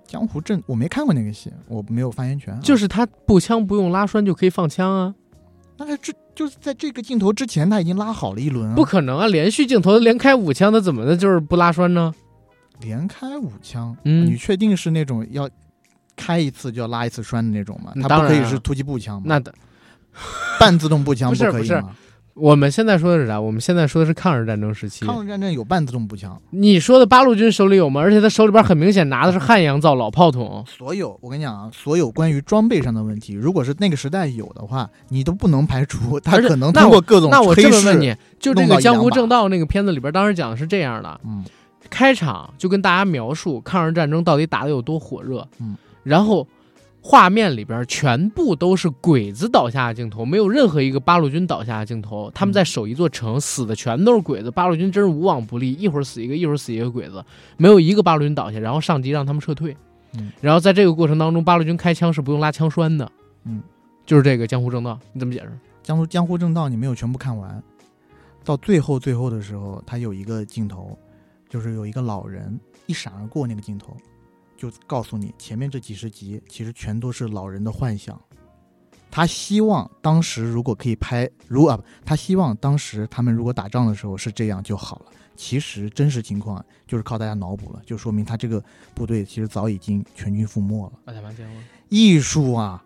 江湖正，我没看过那个戏，我没有发言权啊、就是他步枪不用拉栓就可以放枪啊？那他这就是在这个镜头之前，他已经拉好了一轮啊，不可能啊！连续镜头连开五枪，他怎么的就是不拉栓呢？连开五枪。嗯你确定是那种要开一次就要拉一次栓的那种吗？嗯它不可以是突击步枪吗？那的 半自动步枪不是不是可以吗？我们现在说的是啥？我们现在说的是抗日战争时期。抗日战争有半自动步枪，你说的八路军手里有吗？而且他手里边很明显拿的是汉阳造老炮筒。所有我跟你讲啊，所有关于装备上的问题，如果是那个时代有的话，你都不能排除他可能那通过各种那我这么问，你，就这个《江湖正道》那个片子里边，当时讲的是这样的：嗯开场就跟大家描述抗日战争到底打得有多火热，嗯，然后画面里边全部都是鬼子倒下的镜头，没有任何一个八路军倒下的镜头。他们在守一座城，死的全都是鬼子，八路军真是无往不利，一会儿死一个，一会儿死一个鬼子，没有一个八路军倒下。然后上级让他们撤退，嗯，然后在这个过程当中，八路军开枪是不用拉枪栓的，嗯，就是这个江湖正道，你怎么解释？江湖江湖正道你没有全部看完，到最后最后的时候，他有一个镜头，就是有一个老人一闪而过那个镜头，就告诉你前面这几十集其实全都是老人的幻想。他希望当时如果可以拍，如啊，他希望当时他们如果打仗的时候是这样就好了。其实真实情况就是靠大家脑补了，就说明他这个部队其实早已经全军覆没了。艺术啊，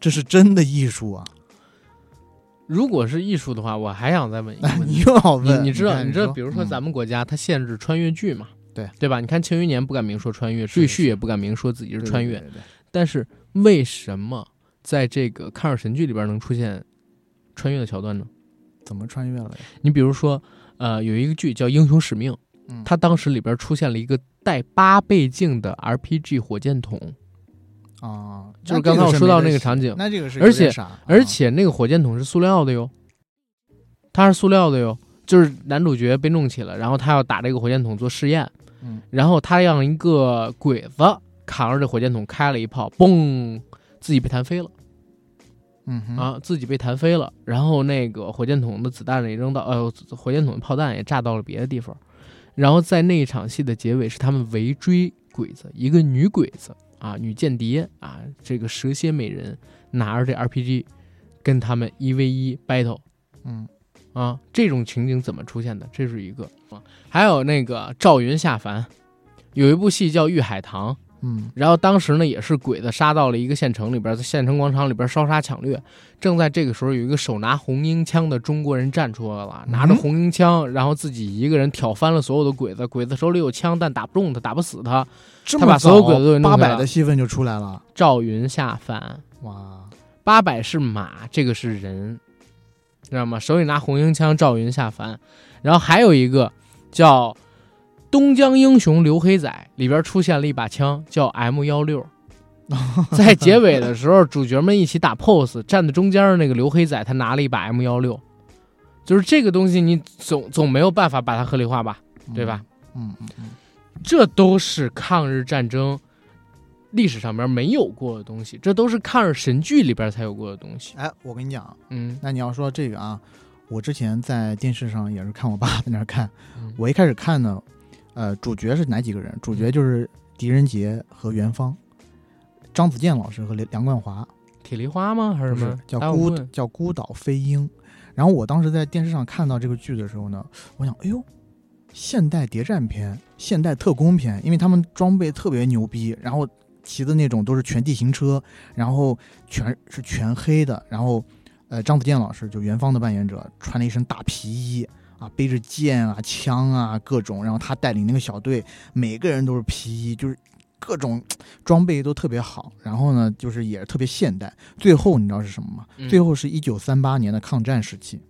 这是真的艺术啊！如果是艺术的话，我还想再问一个问你题。又要问，你你知道看你知道，比如说嗯咱们国家它限制穿越剧嘛，对。对吧？你看《庆余年》不敢明说穿越，赘婿也不敢明说自己是穿越，对对但是为什么在这个抗日神剧里边能出现穿越的桥段呢？怎么穿越了呀？你比如说，呃，有一个剧叫《英雄使命》，嗯。它当时里边出现了一个带八倍镜的 RPG 火箭筒，啊，就是刚才我说到那个场景，那这个是而且而啊。且那个火箭筒是塑料的哟，它是塑料的哟，就是男主角被弄起了，然后他要打这个火箭筒做试验，嗯。然后他让一个鬼子扛着这火箭筒开了一炮，嘣，自己被弹飞了。嗯哼。啊，自己被弹飞了，然后那个火箭筒的子弹也扔到，呃，火箭筒的炮弹也炸到了别的地方，然后在那一场戏的结尾是他们围追鬼子，一个女鬼子啊，女间谍啊，这个蛇蝎美人拿着这 RPG 跟他们一 v 一 battle。嗯啊，这种情景怎么出现的？这是一个啊，还有那个赵云下凡，有一部戏叫《玉海棠》，嗯然后当时呢也是鬼子杀到了一个县城里边，在县城广场里边烧杀抢掠。正在这个时候，有一个手拿红缨枪的中国人站出来了，拿着嗯红缨枪，然后自己一个人挑翻了所有的鬼子，鬼子手里有枪，但打不中他，打不死他。他把所有鬼子都给弄八百的戏份就出来了，赵云下凡，哇，八百是马，这个是人，知道吗？手里拿红缨枪，赵云下凡。然后还有一个叫《东江英雄刘黑仔》，里边出现了一把枪，叫 M 幺六。在结尾的时候，主角们一起打 pose，站在中间的那个刘黑仔，他拿了一把 M 幺六，就是这个东西，你总总没有办法把它合理化吧？对吧？嗯嗯嗯，这都是抗日战争历史上面没有过的东西，这都是抗日神剧里边才有过的东西。哎，我跟你讲，嗯，那你要说这个啊，我之前在电视上也是看我爸在那儿看，嗯我一开始看呢，呃，主角是哪几个人？主角就是狄仁杰和元芳，张子健老师和梁梁冠华，铁梨花吗？还是不什么是？叫孤叫孤岛飞鹰。然后我当时在电视上看到这个剧的时候呢，我想，哎呦，现代谍战片、现代特工片，因为他们装备特别牛逼，然后骑的那种都是全地形车，然后全是全黑的，然后呃，张子健老师就元芳的扮演者穿了一身大皮衣啊，背着剑啊、枪啊各种，然后他带领那个小队，每个人都是皮衣，就是各种装备都特别好，然后呢，就是也是特别现代。最后你知道是什么吗？嗯最后是一九三八年的抗战时期，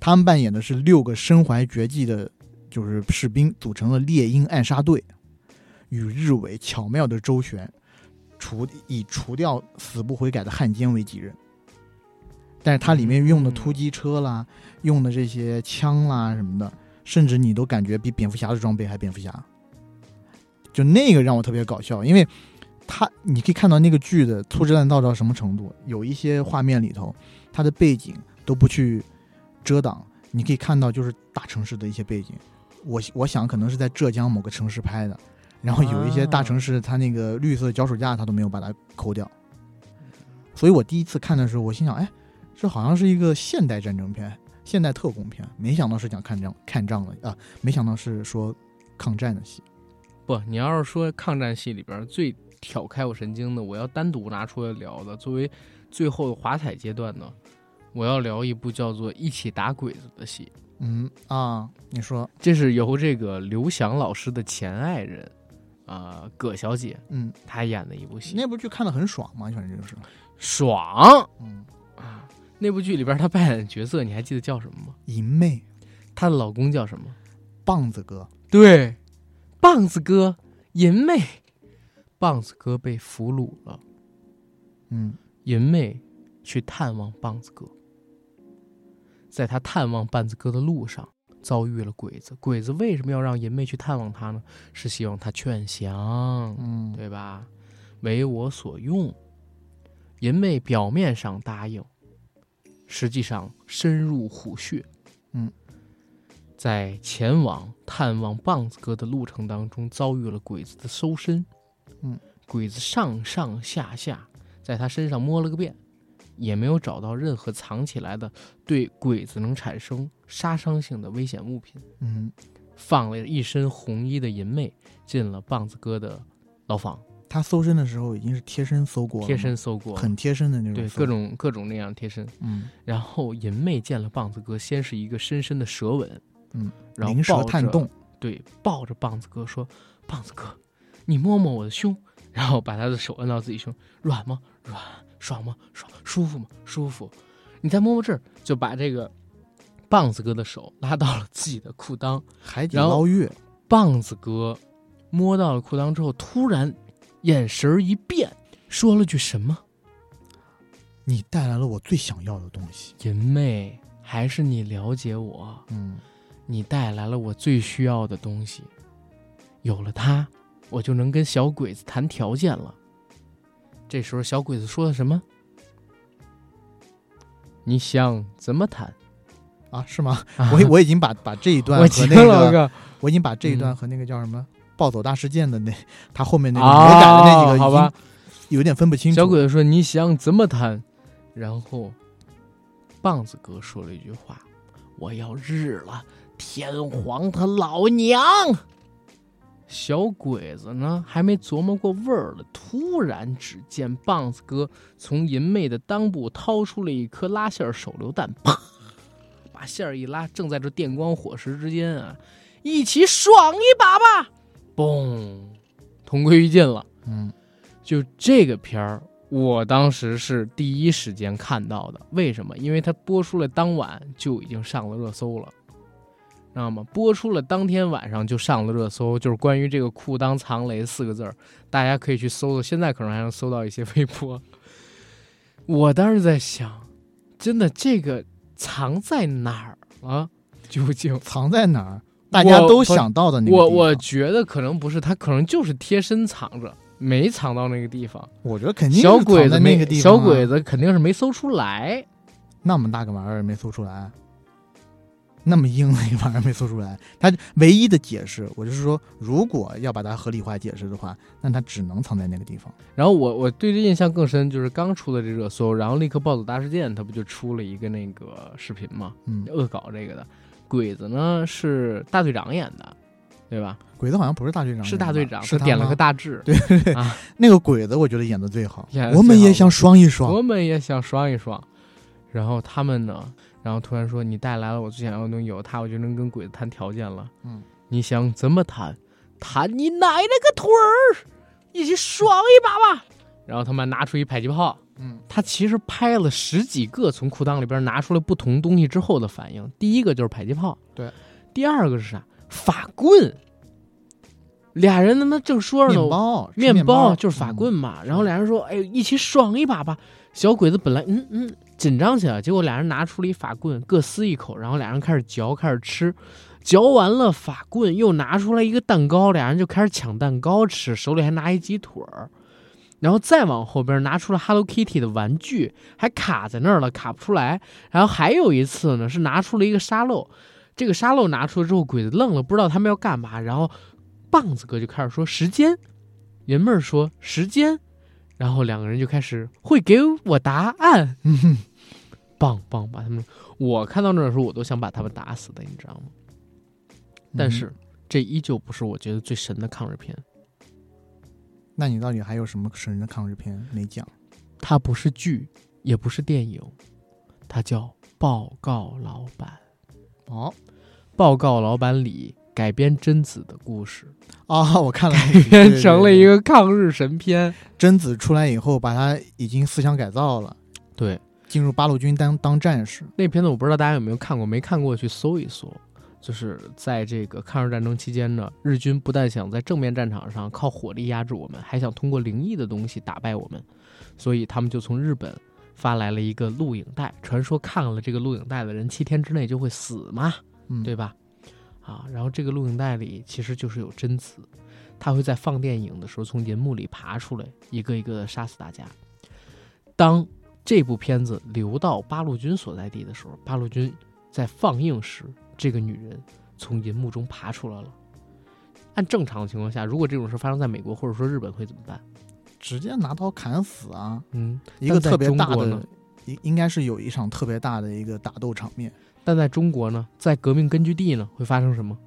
他们扮演的是六个身怀绝技的，就是士兵组成了猎鹰暗杀队，与日伪巧妙的周旋，除以除掉死不悔改的汉奸为己任。但是它里面用的突击车啦，用的这些枪啦什么的，甚至你都感觉比蝙蝠侠的装备还蝙蝠侠。就那个让我特别搞笑，因为他你可以看到那个剧的粗制滥造到什么程度，有一些画面里头，它的背景都不去遮挡，你可以看到就是大城市的一些背景。我我想可能是在浙江某个城市拍的，然后有一些大城市，它那个绿色脚手架它都没有把它抠掉。所以我第一次看的时候，我心想，哎，这好像是一个现代战争片、现代特工片，没想到是讲看仗看仗的啊，没想到是说抗战的戏。不，你要是说抗战戏里边最挑开我神经的，我要单独拿出来聊的，作为最后的华彩阶段呢，我要聊一部叫做《一起打鬼子》的戏。嗯啊，你说，这是由这个刘翔老师的前爱人啊、葛小姐嗯，她演的一部戏，那部剧看的很爽嘛，反正就是，爽。嗯，啊！那部剧里边她扮演的角色，你还记得叫什么吗？银妹、她的老公叫什么？棒子哥，对，棒子哥，银妹，棒子哥被俘虏了，嗯。银妹去探望棒子哥，在他探望棒子哥的路上，遭遇了鬼子。鬼子为什么要让银妹去探望他呢？是希望他劝降，嗯，对吧？为我所用。银妹表面上答应，实际上深入虎穴。嗯，在前往探望棒子哥的路程当中，遭遇了鬼子的搜身。嗯，鬼子上上下下在他身上摸了个遍，也没有找到任何藏起来的对鬼子能产生杀伤性的危险物品。嗯，放了一身红衣的银妹进了棒子哥的牢房，他搜身的时候已经是贴身搜过了，贴身，搜过，很贴身的那种，对各，种各种那样贴身。嗯然后银妹见了棒子哥，先是一个深深的舌吻，嗯，然后灵抱着探洞，对，抱着棒子哥说：“棒子哥，你摸摸我的胸。”然后把他的手摁到自己胸，软吗？软，爽吗？爽，舒服吗？舒服。你再摸摸这儿，就把这个棒子哥的手拉到了自己的裤裆。海底捞月，棒子哥摸到了裤裆之后，突然眼神一变，说了句什么你带来了我最想要的东西，：“银妹，还是你了解我，嗯，你带来了我最需要的东西。有了它，我就能跟小鬼子谈条件了。”这时候，小鬼子说了什么？你想怎么谈？啊，是吗？我我已经把把这一段我和那个，我已经把这一段嗯和那个叫什么暴走大事件的那他后面那个改的那几个，好吧，，有点分不清楚。小鬼子说：“你想怎么谈？”然后，棒子哥说了一句话：“我要日了天皇他老娘！”小鬼子呢，还没琢磨过味儿呢，突然只见棒子哥从银妹的裆部掏出了一颗拉线手榴弹，啪，把线儿一拉，正在这电光火石之间啊，一起爽一把吧！嘣，同归于尽了。嗯，就这个片儿，我当时是第一时间看到的。为什么？因为它播出了当晚就已经上了热搜了，知道吗？播出了当天晚上就上了热搜，就是关于这个“裤裆藏雷”四个字儿，大家可以去搜搜，现在可能还能搜到一些微博。我当时在想，真的这个藏在哪儿了？究竟？藏在哪儿？大家都想到的那个我地方我觉得可能不是，他可能就是贴身藏着，没藏到那个地方。我觉得肯定是小鬼子藏在那个地方、啊小鬼，子肯定是没搜出来。那么大个玩意儿没搜出来，那么硬的一个玩意儿没做出来。他唯一的解释，我就是说，如果要把它合理化解释的话，那它只能藏在那个地方。然后我我对这印象更深，就是刚出的这热搜，然后立刻暴走大事件，他不就出了一个那个视频嘛，嗯，恶搞这个的。鬼子呢是大队长演的，对吧？鬼子好像不是大队长，是大队长，是点了个大志。对啊，那个鬼子，我觉得演的最好我们也想爽一爽。我们也想爽一爽。然后他们呢，然后突然说你带来了我最想要的东西，有它我就能跟鬼子谈条件了。嗯，你想怎么谈？谈你奶奶个腿儿！一起爽一把吧。然后他们拿出一迫击炮，嗯，他其实拍了十几个从裤裆里边拿出来不同东西之后的反应。第一个就是迫击炮，对。第二个是啥？法棍。俩人他妈正说着呢，面包，面面包就是法嗯棍嘛。然后俩人说：“哎，一起爽一把吧。”小鬼子本来嗯嗯紧张起来，结果俩人拿出了一法棍，各撕一口，然后俩人开始嚼，开始吃。嚼完了法棍，又拿出来一个蛋糕，俩人就开始抢蛋糕吃，手里还拿一鸡腿儿。然后再往后边拿出了 Hello Kitty 的玩具，还卡在那儿了，卡不出来。然后还有一次呢，是拿出了一个沙漏，这个沙漏拿出来之后，鬼子愣了，不知道他们要干嘛。然后棒子哥就开始说时间，人妹儿说时间，然后两个人就开始会给我答案，嗯哼，棒棒把他们，我看到那儿的时候我都想把他们打死的，你知道吗？但是这依旧不是我觉得最神的抗日片，那你到底还有什么神的抗日片没讲？它不是剧，也不是电影，它叫《报告老板》。哦报告老板里改编贞子的故事，啊，我看了那 改，编成了一个个抗日神片。贞子出来以后，把他已经思想改造了，对，进入八路军当当战士。那片子我不知道大家有没有看过，没看过去搜一搜。就是在这个抗日战争期间呢，日军不但想在正面战场上靠火力压制我们，还想通过灵异的东西打败我们，所以他们就从日本发来了一个录影带。传说看了这个录影带的人七天之内就会死嘛，嗯，对吧？啊，然后这个录影带里其实就是有贞子，他会在放电影的时候从银幕里爬出来，一个一个的杀死大家。当这部片子流到八路军所在地的时候，八路军在放映时，这个女人从银幕中爬出来了。按正常的情况下，如果这种事发生在美国或者说日本，会怎么办？直接拿刀砍死啊！嗯，一个特别大的，应应该是有一场特别大的一个打斗场面，但在中国呢，在革命根据地呢，会发生什么？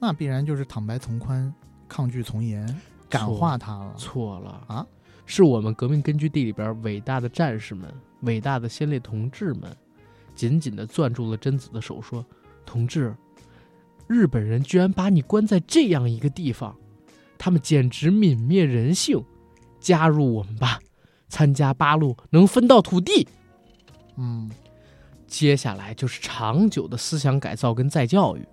那必然就是坦白从宽，抗拒从严，感化他了。错了啊！是我们革命根据地里边伟大的战士们、伟大的先烈同志们，紧紧地攥住了贞子的手，说：“同志，日本人居然把你关在这样一个地方，他们简直泯灭人性！加入我们吧，参加八路，能分到土地。”嗯，接下来就是长久的思想改造跟再教育。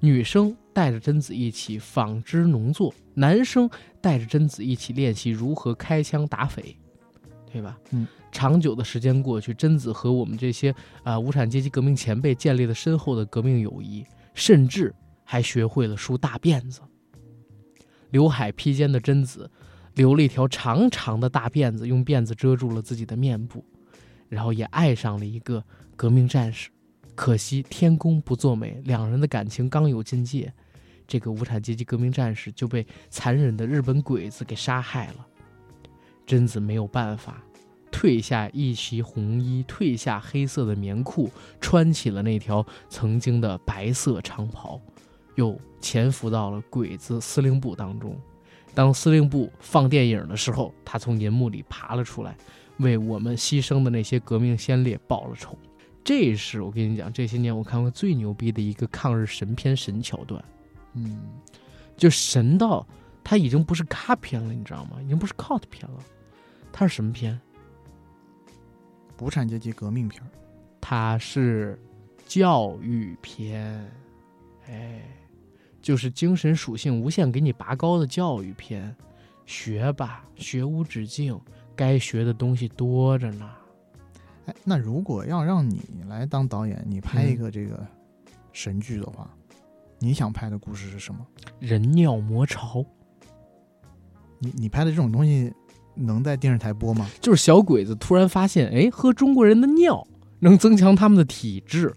女生带着贞子一起纺织农作，男生带着贞子一起练习如何开枪打匪，对吧？嗯，长久的时间过去，贞子和我们这些啊、无产阶级革命前辈建立了深厚的革命友谊，甚至还学会了梳大辫子。刘海披肩的贞子留了一条长长的大辫子，用辫子遮住了自己的面部，然后也爱上了一个革命战士。可惜天公不作美，两人的感情刚有境界，这个无产阶级革命战士就被残忍的日本鬼子给杀害了。贞子没有办法，褪下一袭红衣，褪下黑色的棉裤，穿起了那条曾经的白色长袍，又潜伏到了鬼子司令部当中。当司令部放电影的时候，他从银幕里爬了出来，为我们牺牲的那些革命先烈报了仇。这是我跟你讲，这些年我看过最牛逼的一个抗日神片神桥段，嗯，就神到它已经不是咖片了，你知道吗？已经不是 cult 片了，它是什么片？无产阶级革命片儿，它是教育片，哎，就是精神属性无限给你拔高的教育片，学吧，学无止境，该学的东西多着呢。哎，那如果要让你来当导演，你拍嗯一个这个神剧的话，你想拍的故事是什么？人尿魔潮你你拍的这种东西能在电视台播吗？就是小鬼子突然发现，哎，喝中国人的尿能增强他们的体质，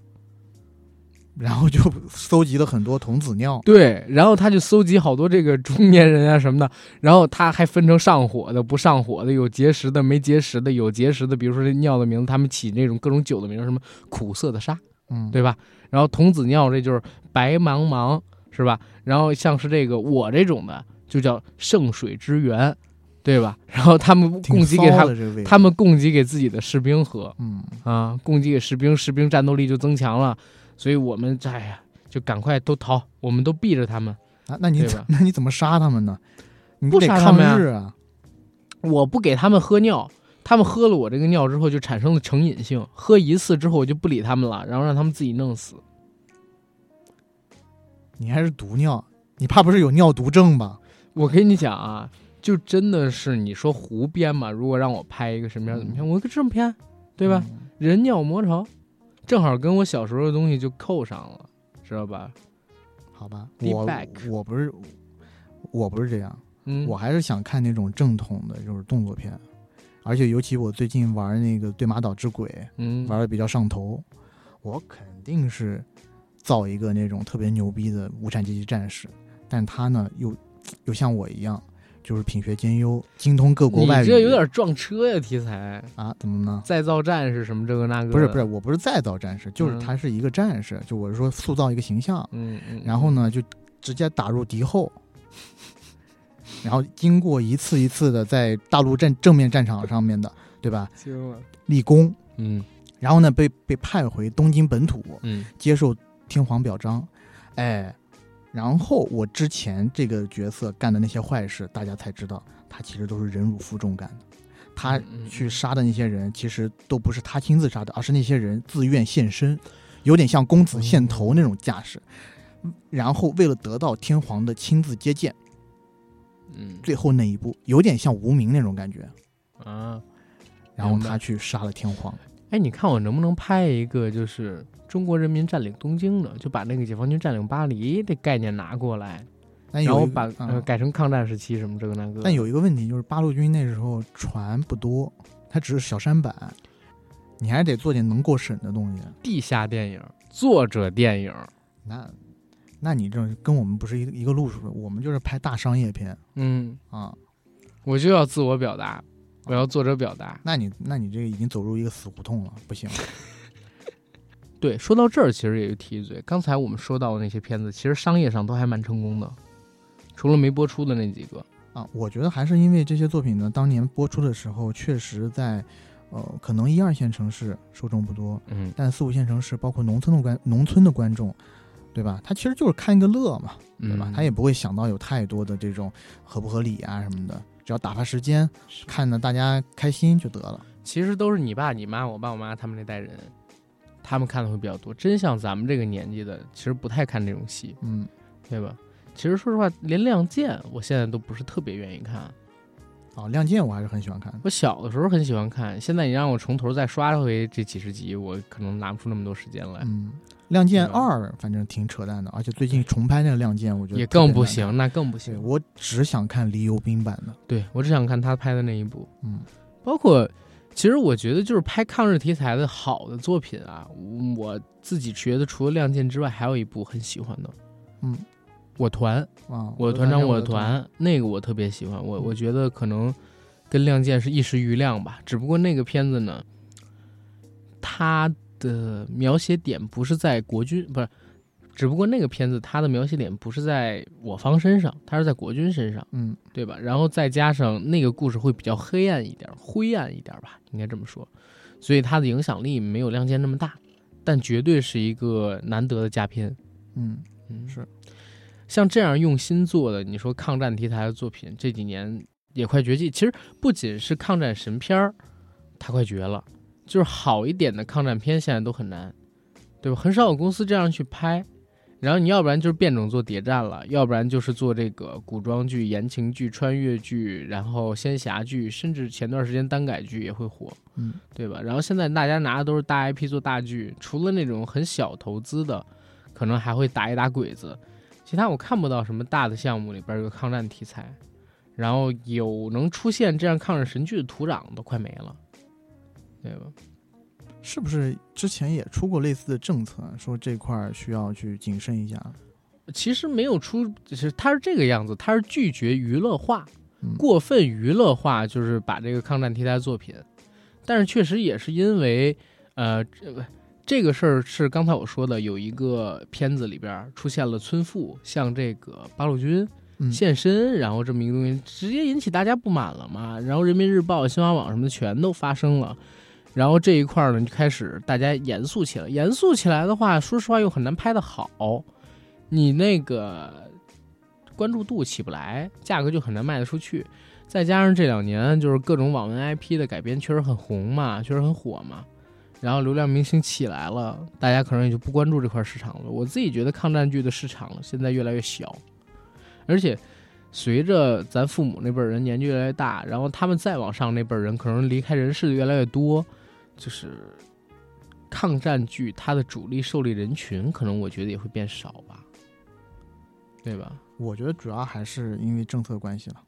然后就搜集了很多童子尿，对，然后他就搜集好多这个中年人啊什么的，然后他还分成上火的、不上火的，有结石的、没结石的，有结石的，比如说这尿的名字，他们起那种各种酒的名字，什么苦涩的沙，嗯，对吧？然后童子尿这就是白茫茫，是吧？然后像是这个我这种的，就叫圣水之源，对吧？然后他们供给给他他们供给给自己的士兵喝嗯，啊，供给给士兵，士兵战斗力就增强了，所以我们哎呀，就赶快都逃，我们都避着他们。啊，那你怎 那你怎么杀他们呢？你不得抗杀他们啊！我不给他们喝尿，他们喝了我这个尿之后就产生了成瘾性，喝一次之后我就不理他们了，然后让他们自己弄死。你还是毒尿，你怕不是有尿毒症吧？我跟你讲啊，就真的是你说胡编嘛。如果让我拍一个什么样怎么样，我个这么片，对吧？嗯？人尿魔潮，正好跟我小时候的东西就扣上了，知道吧？好吧，我我不是我不是这样，嗯，我还是想看那种正统的，就是动作片，而且尤其我最近玩那个《对马岛之鬼》，嗯。玩的比较上头，我肯定是造一个那种特别牛逼的无产阶级战士，但他呢又又像我一样，就是品学兼优，精通各国外语。你这有点撞车呀，题材啊？怎么呢？再造战士什么这个那个，不是不是，我不是再造战士，就是嗯他是一个战士，就我是说塑造一个形象，嗯嗯，然后呢就直接打入敌后，然后经过一次一次的在大陆战正面战场上面的，对吧？立功，嗯然后呢被被派回东京本土，嗯接受天皇表彰，哎，然后我之前这个角色干的那些坏事，大家才知道他其实都是忍辱负重干的。他去杀的那些人，其实都不是他亲自杀的，而是那些人自愿献身，有点像公子献头那种架势。然后为了得到天皇的亲自接见，嗯最后那一步有点像无名那种感觉。啊，然后他去杀了天皇，哎，你看我能不能拍一个就是中国人民占领东京的，就把那个解放军占领巴黎这概念拿过来，然后把、啊呃改成抗战时期什么这个那个。但有一个问题就是八路军那时候船不多，它只是小舢板，你还得做点能过审的东西。地下电影、作者电影，那，那你这跟我们不是一个一个路数的，我们就是拍大商业片嗯，啊。我就要自我表达，我要作者表达。那你那你这个已经走入一个死胡同了，不行。对，说到这儿，其实也就提一嘴，刚才我们说到的那些片子，其实商业上都还蛮成功的，除了没播出的那几个。啊，我觉得还是因为这些作品呢，当年播出的时候，确实在，呃，可能一二线城市受众不多，嗯，但四五线城市，包括农村的观农村的观众，对吧？他其实就是看一个乐嘛，对吧？嗯他也不会想到有太多的这种合不合理啊什么的，只要打发时间，看着大家开心就得了。其实都是你爸、你妈、我爸、我妈他们那代人，他们看的会比较多。真像咱们这个年纪的，其实不太看这种戏，嗯，对吧？其实说实话，连《亮剑》我现在都不是特别愿意看。哦，《亮剑》我还是很喜欢看。我小的时候很喜欢看，现在你让我从头再刷回这几十集，我可能拿不出那么多时间来，嗯，《亮剑二》反正挺扯淡的，而且最近重拍那个《亮剑》，我觉得也更不行，那更不行。我只想看黎油兵版的。对我只想看他拍的那一部，嗯，包括其实我觉得就是拍抗日题材的好的作品啊，我自己觉得除了《亮剑》之外，还有一部很喜欢的，嗯，我团。啊，我的团长，我我的，团，那个我特别喜欢。我我觉得可能跟《亮剑》是一时瑜亮吧。只不过那个片子呢，它的描写点不是在国军，不是，只不过那个片子它的描写点不是在我方身上，它是在国军身上，嗯对吧？然后再加上那个故事会比较黑暗一点，灰暗一点吧，应该这么说，所以它的影响力没有《亮剑》那么大，但绝对是一个难得的佳片。嗯，嗯，是像这样用心做的，你说抗战题材的作品，这几年也快绝迹。其实不仅是抗战神片儿，它快绝了，就是好一点的抗战片现在都很难，对吧？很少有公司这样去拍。然后你要不然就是变种做谍战了，要不然就是做这个古装剧、言情剧、穿越剧，然后仙侠剧，甚至前段时间耽改剧也会火，嗯，对吧？然后现在大家拿的都是大 IP 做大剧，除了那种很小投资的，可能还会打一打鬼子，其他我看不到什么大的项目里边有抗战题材，然后有能出现这样抗日神剧的土壤都快没了，对吧？是不是之前也出过类似的政策，说这块儿需要去谨慎一下？其实没有出，就是他是这个样子，他是拒绝娱乐化，嗯过分娱乐化，就是把这个抗战题材作品。但是确实也是因为，呃，这这个事儿是刚才我说的，有一个片子里边出现了村妇向这个八路军嗯现身，然后这么一个东西直接引起大家不满了嘛。然后人民日报、新华网什么的全都发声了。然后这一块呢，就开始大家严肃起来。严肃起来的话，说实话又很难拍得好，你那个关注度起不来，价格就很难卖得出去。再加上这两年就是各种网文 IP 的改编确实很红嘛，确实很火嘛，然后流量明星起来了，大家可能也就不关注这块市场了。我自己觉得抗战剧的市场现在越来越小，而且随着咱父母那辈人年纪越来越大，然后他们再往上那辈人可能离开人世的越来越多，就是抗战剧它的主力受力人群可能我觉得也会变少吧，对吧？我觉得主要还是因为政策关系了。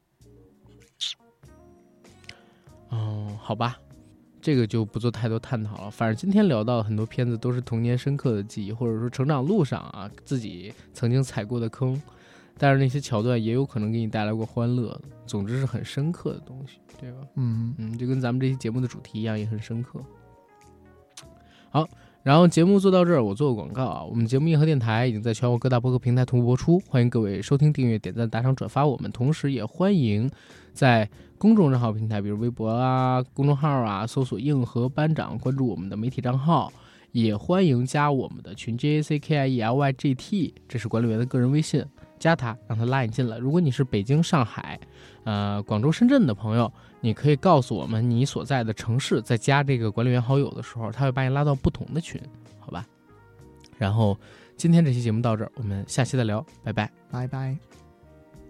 哦，好吧，这个就不做太多探讨了。反正今天聊到很多片子都是童年深刻的记忆，或者说成长路上啊自己曾经踩过的坑，但是那些桥段也有可能给你带来过欢乐。总之是很深刻的东西，对吧？嗯，嗯，就跟咱们这期节目的主题一样，也很深刻。好，然后节目做到这儿，我做个广告啊，我们节目硬核电台已经在全国各大播客平台同步播出，欢迎各位收听、订阅、点赞、打赏、转发我们，同时也欢迎在公众账号平台，比如微博啊、公众号啊，搜索“硬核班长”，关注我们的媒体账号。也欢迎加我们的群 J A C K I E L Y G T，这是管理员的个人微信，加他，让他拉你进来。如果你是北京、上海、呃广州、深圳的朋友，你可以告诉我们你所在的城市，在加这个管理员好友的时候，他会把你拉到不同的群，好吧？然后今天这期节目到这儿，我们下期再聊，拜拜。拜拜。